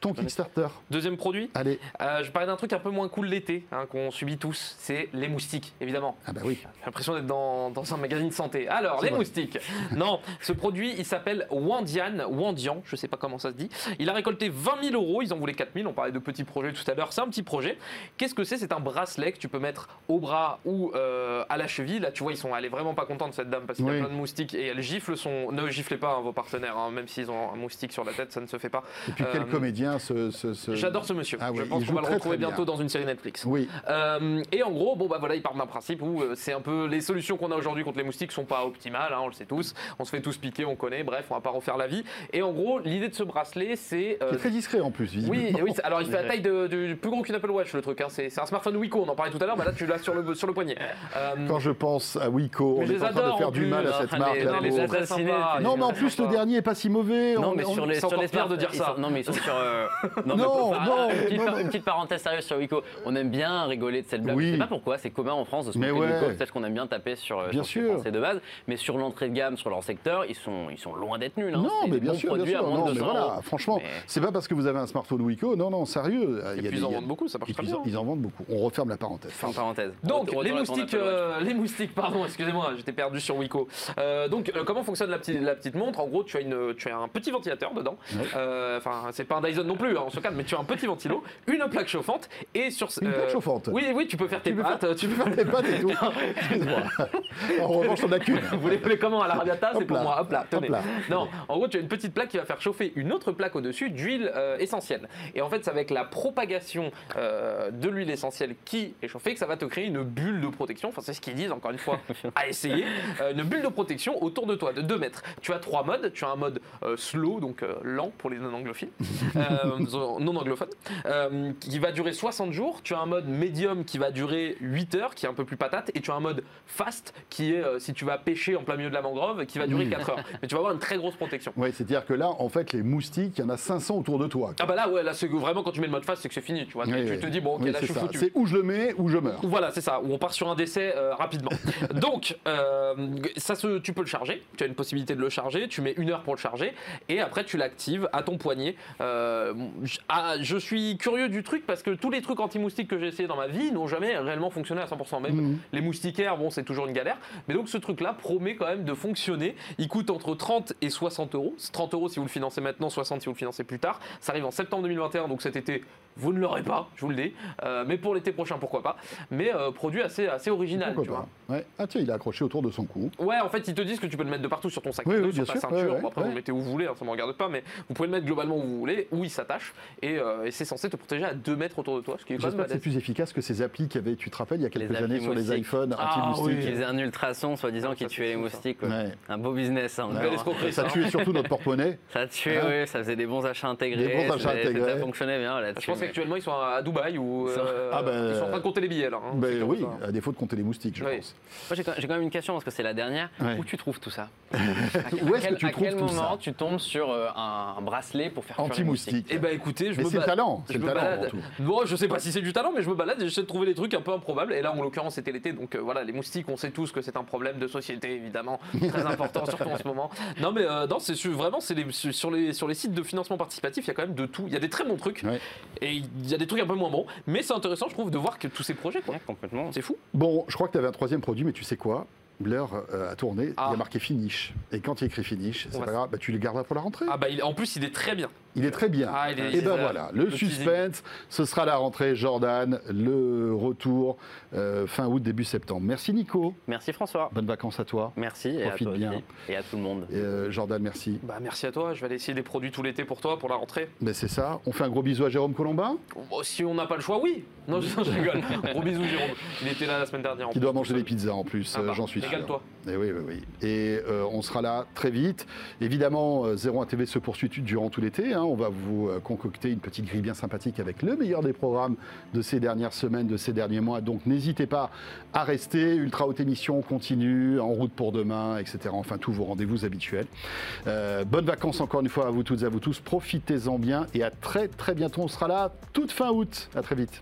Ton Kickstarter, Deuxième produit, allez. euh, je parlais d'un truc un peu moins cool l'été, hein, qu'on subit tous, c'est les moustiques, évidemment. Ah bah oui. J'ai l'impression d'être dans, dans un magazine de santé. Alors, les vrai. moustiques. Non, ce produit, il s'appelle Wandian, Wandian, je sais pas comment ça se dit. Il a récolté 20 000 euros, ils en voulaient 4 000, on parlait de petits projets tout à l'heure. C'est un petit projet. Qu'est-ce que c'est? C'est un bracelet que tu peux mettre au bras ou euh, à la cheville. Là, tu vois, ils sont, elle est vraiment pas contente, cette dame, parce qu'il y a plein de moustiques et elle gifle son. Ne giflez pas hein, vos partenaires, hein, même s'ils ont un moustique sur la tête, ça ne se fait pas. Et puis quel Euh, comédien ce, ce- ce- J'adore ce monsieur. Ah je pense qu'on va le retrouver bientôt dans une série Netflix. Oui, Euh, et en gros, bon bah voilà, il part d'un principe où euh, c'est un peu les solutions qu'on a aujourd'hui contre les moustiques sont pas optimales, hein, on le sait tous. On se fait tous piquer, on connaît. Bref, on va pas refaire la vie. Et en gros, l'idée de ce bracelet, c'est euh, qui est très discret en plus, visiblement. oui, oui, c'est- alors il fait la taille de, de- plus gros qu'une Apple Watch le truc. hein. C'est c'est un smartphone Wiko, on en parlait tout à l'heure, mais là tu l'as sur le, sur le poignet. Euh, Quand je pense à Wiko, on je est en train de adore, faire du mal à cette marque. non, mais pauvre. c'est très ciné. Non, mais en c'est plus, le dernier est pas si mauvais. Non, On- mais sur les, c'est de dire ça. non, mais ils sont sur. Euh, Non, mais non, une, petite, non, non. une petite parenthèse sérieuse sur Wico. On aime bien rigoler de cette blague. Oui. Je sais pas pourquoi, c'est commun en France de se moquer de ouais. Wico. Peut-être qu'on aime bien taper sur, euh, Bien sur les sûr. Français de base. Mais sur l'entrée de gamme, sur leur secteur, ils sont, ils sont loin d'être nuls. hein. Non, mais bien bons sûr, bien sûr. de Non, mais 200 voilà, euros. franchement, Mais- c'est pas parce que vous avez un smartphone Wiko. Non, non, sérieux. Il et y a puis des- ils en vendent beaucoup, ça marche très bien. ils, en vendent beaucoup. On referme la parenthèse. Fin de parenthèse. Donc les moustiques, euh, les moustiques, pardon, excusez-moi, j'étais perdu sur Wiko. Donc comment fonctionne la petite, montre? En gros, tu as une, tu as un petit ventilateur dedans. Enfin, c'est pas un Dyson non plus, hein, on se calme, mais tu as un petit ventilo, une plaque chauffante et sur Une euh, plaque chauffante. Oui, oui, tu peux faire tes Tu peux faire- pâtes. Tu peux Fais pas et tout. Excuse-moi. En revanche, on a qu'une. Vous voulez voulez comment à la rabiata C'est pour moi. Hop là, tenez. Hop là. Non, en gros, tu as une petite plaque qui va faire chauffer une autre plaque au-dessus d'huile euh, essentielle. Et en fait, c'est avec la propagation euh, de l'huile essentielle qui est chauffée que ça va te créer une bulle de protection. Enfin, c'est ce qu'ils disent, encore une fois, à essayer. Euh, une bulle de protection autour de toi, de 2 mètres. Tu as trois modes. Tu as un mode euh, slow, donc euh, lent pour les non-anglophiles, euh, non anglophones, euh, qui va durer 60 jours. Tu as un mode médium qui va durer 8 heures, qui est un peu plus patate. Et tu as un mode fast qui est, euh, si tu vas pêcher en plein milieu de la mangrove, qui va durer 4 heures. Mais tu vas avoir une très grosse protection. Oui, c'est-à-dire que là, en fait, les moustiques, il y en a 500 autour de toi. Ah bah là, ouais, là, c'est vraiment quand tu mets le mode fast, c'est que c'est fini. Tu vois, Oui, tu te dis, bon, ok, Oui, là, je suis ça. foutu. C'est où je le mets, où je meurs. Voilà, c'est ça, où on part sur un décès euh, rapidement. Donc, euh, ça se, tu peux le charger, tu as une possibilité de le charger, tu mets une heure pour le charger, et après tu l'actives à ton poignet. Euh, j- ah, je suis curieux du truc parce que tous les trucs anti-moustiques que j'ai essayé dans ma vie n'ont jamais réellement fonctionné à 100%. Même Mhm. les moustiquaires, bon, c'est toujours une galère, mais donc ce truc-là promet quand même de fonctionner. Il coûte entre 30 et 60 euros. C'est 30 euros si vous le financez maintenant, 60 si vous le financez plus tard. Ça arrive en septembre 2021, donc cet été, vous ne l'aurez pas, je vous le dis. Euh, mais pour l'été prochain, pourquoi pas. Mais euh, produit assez, assez original, Pourquoi tu vois. pas Ouais. Ah tiens, il est accroché autour de son cou. Ouais, en fait, ils te disent que tu peux le mettre de partout sur ton sac Oui, oui, sur bien ta sûr, ceinture. ouais, Bon, après, vous le mettez où vous voulez, hein, ça ne me regarde pas, mais vous pouvez le mettre globalement où vous voulez, où il s'attache. Et, euh, et c'est censé te protéger à 2 mètres autour de toi, ce qui est J'espère que c'est plus efficace que ces applis qu'il y avait, tu te rappelles, il y a quelques Les années sur les iPhones Ah, anti-moustiques. Qui faisait un ultrason, soi-disant, Ah, qui tuait les moustiques. quoi. Ouais. Un beau business. Ouais. Escroquerie, Ça tuait surtout notre porte-monnaie. Ça tuait, Hein oui, ça faisait des bons achats intégrés. Des bons achats intégrés. Ça fonctionnait bien Je pense mais- qu'actuellement, ils sont à Dubaï ou euh, Ah, ben, ils sont en train de compter les billets là. hein, Ben oui, à défaut de compter les moustiques, je Oui. pense. Moi, j'ai quand j'ai quand même une question parce que c'est la dernière. Ouais. Où tu trouves tout ça Où est-ce À que quel- tu À trouves quel tout moment ça tu tombes sur euh, un, bracelet pour faire fuir Anti-moustique. Eh ben écoutez, je Mais me c'est le talent, c'est je le me talent balade. avant tout. Bon, je sais pas si c'est du talent, mais je me balade et j'essaie de trouver des trucs un peu improbables. Et là, en l'occurrence, c'était l'été, donc euh, voilà, les moustiques, on sait tous que c'est un problème de société, évidemment, très important, surtout en ce moment. Non, mais euh, non, c'est vraiment, c'est les- sur, les, sur les sites de financement participatif, il y a quand même de tout. Il y a des très bons trucs Ouais. et il y a des trucs un peu moins bons. Mais c'est intéressant, je trouve, de voir que tous ces projets, quoi. Ouais, complètement. C'est fou. Bon, je crois que tu avais un troisième produit, mais tu sais quoi? L'heure euh, a tourné, Ah. il y a marqué finish. Et quand il écrit finish, c'est pas grave, bah, tu le garderas pour la rentrée. Ah bah, il- en plus, il est très bien. Il est très bien. Ah, il est- et ben voilà, le, le suspense, ce sera la rentrée Jordan, le retour euh, fin août, début septembre. Merci Nico, Merci François. bonnes vacances à toi. Merci et à Profite toi bien. aussi. Et à tout le monde. Et, euh, Jordan, merci. Bah, merci à toi. Je vais aller essayer des produits tout l'été pour toi, pour la rentrée. Ben, c'est ça. On fait un gros bisou à Jérôme Colombin, Bon, si on n'a pas le choix, oui. Non, je, je rigole. Gros bisous, Jérôme. Il était là la semaine dernière. en qui doit manger des pizzas en plus, Ah euh, bah, j'en suis sûr. Régale-toi. Et oui, oui, oui. Et euh, on sera là très vite. Évidemment, euh, 01 TV se poursuit durant tout l'été. hein. Hein, on va vous euh, concocter une petite grille bien sympathique avec le meilleur des programmes de ces dernières semaines, de ces derniers mois. Donc n'hésitez pas à rester. Ultra haute émission continue, en route pour demain, etc. Enfin, tous vos rendez-vous habituels. Euh, bonnes vacances encore une fois à vous toutes et à vous tous. Profitez-en bien et à très très bientôt. On sera là toute fin août. À très vite.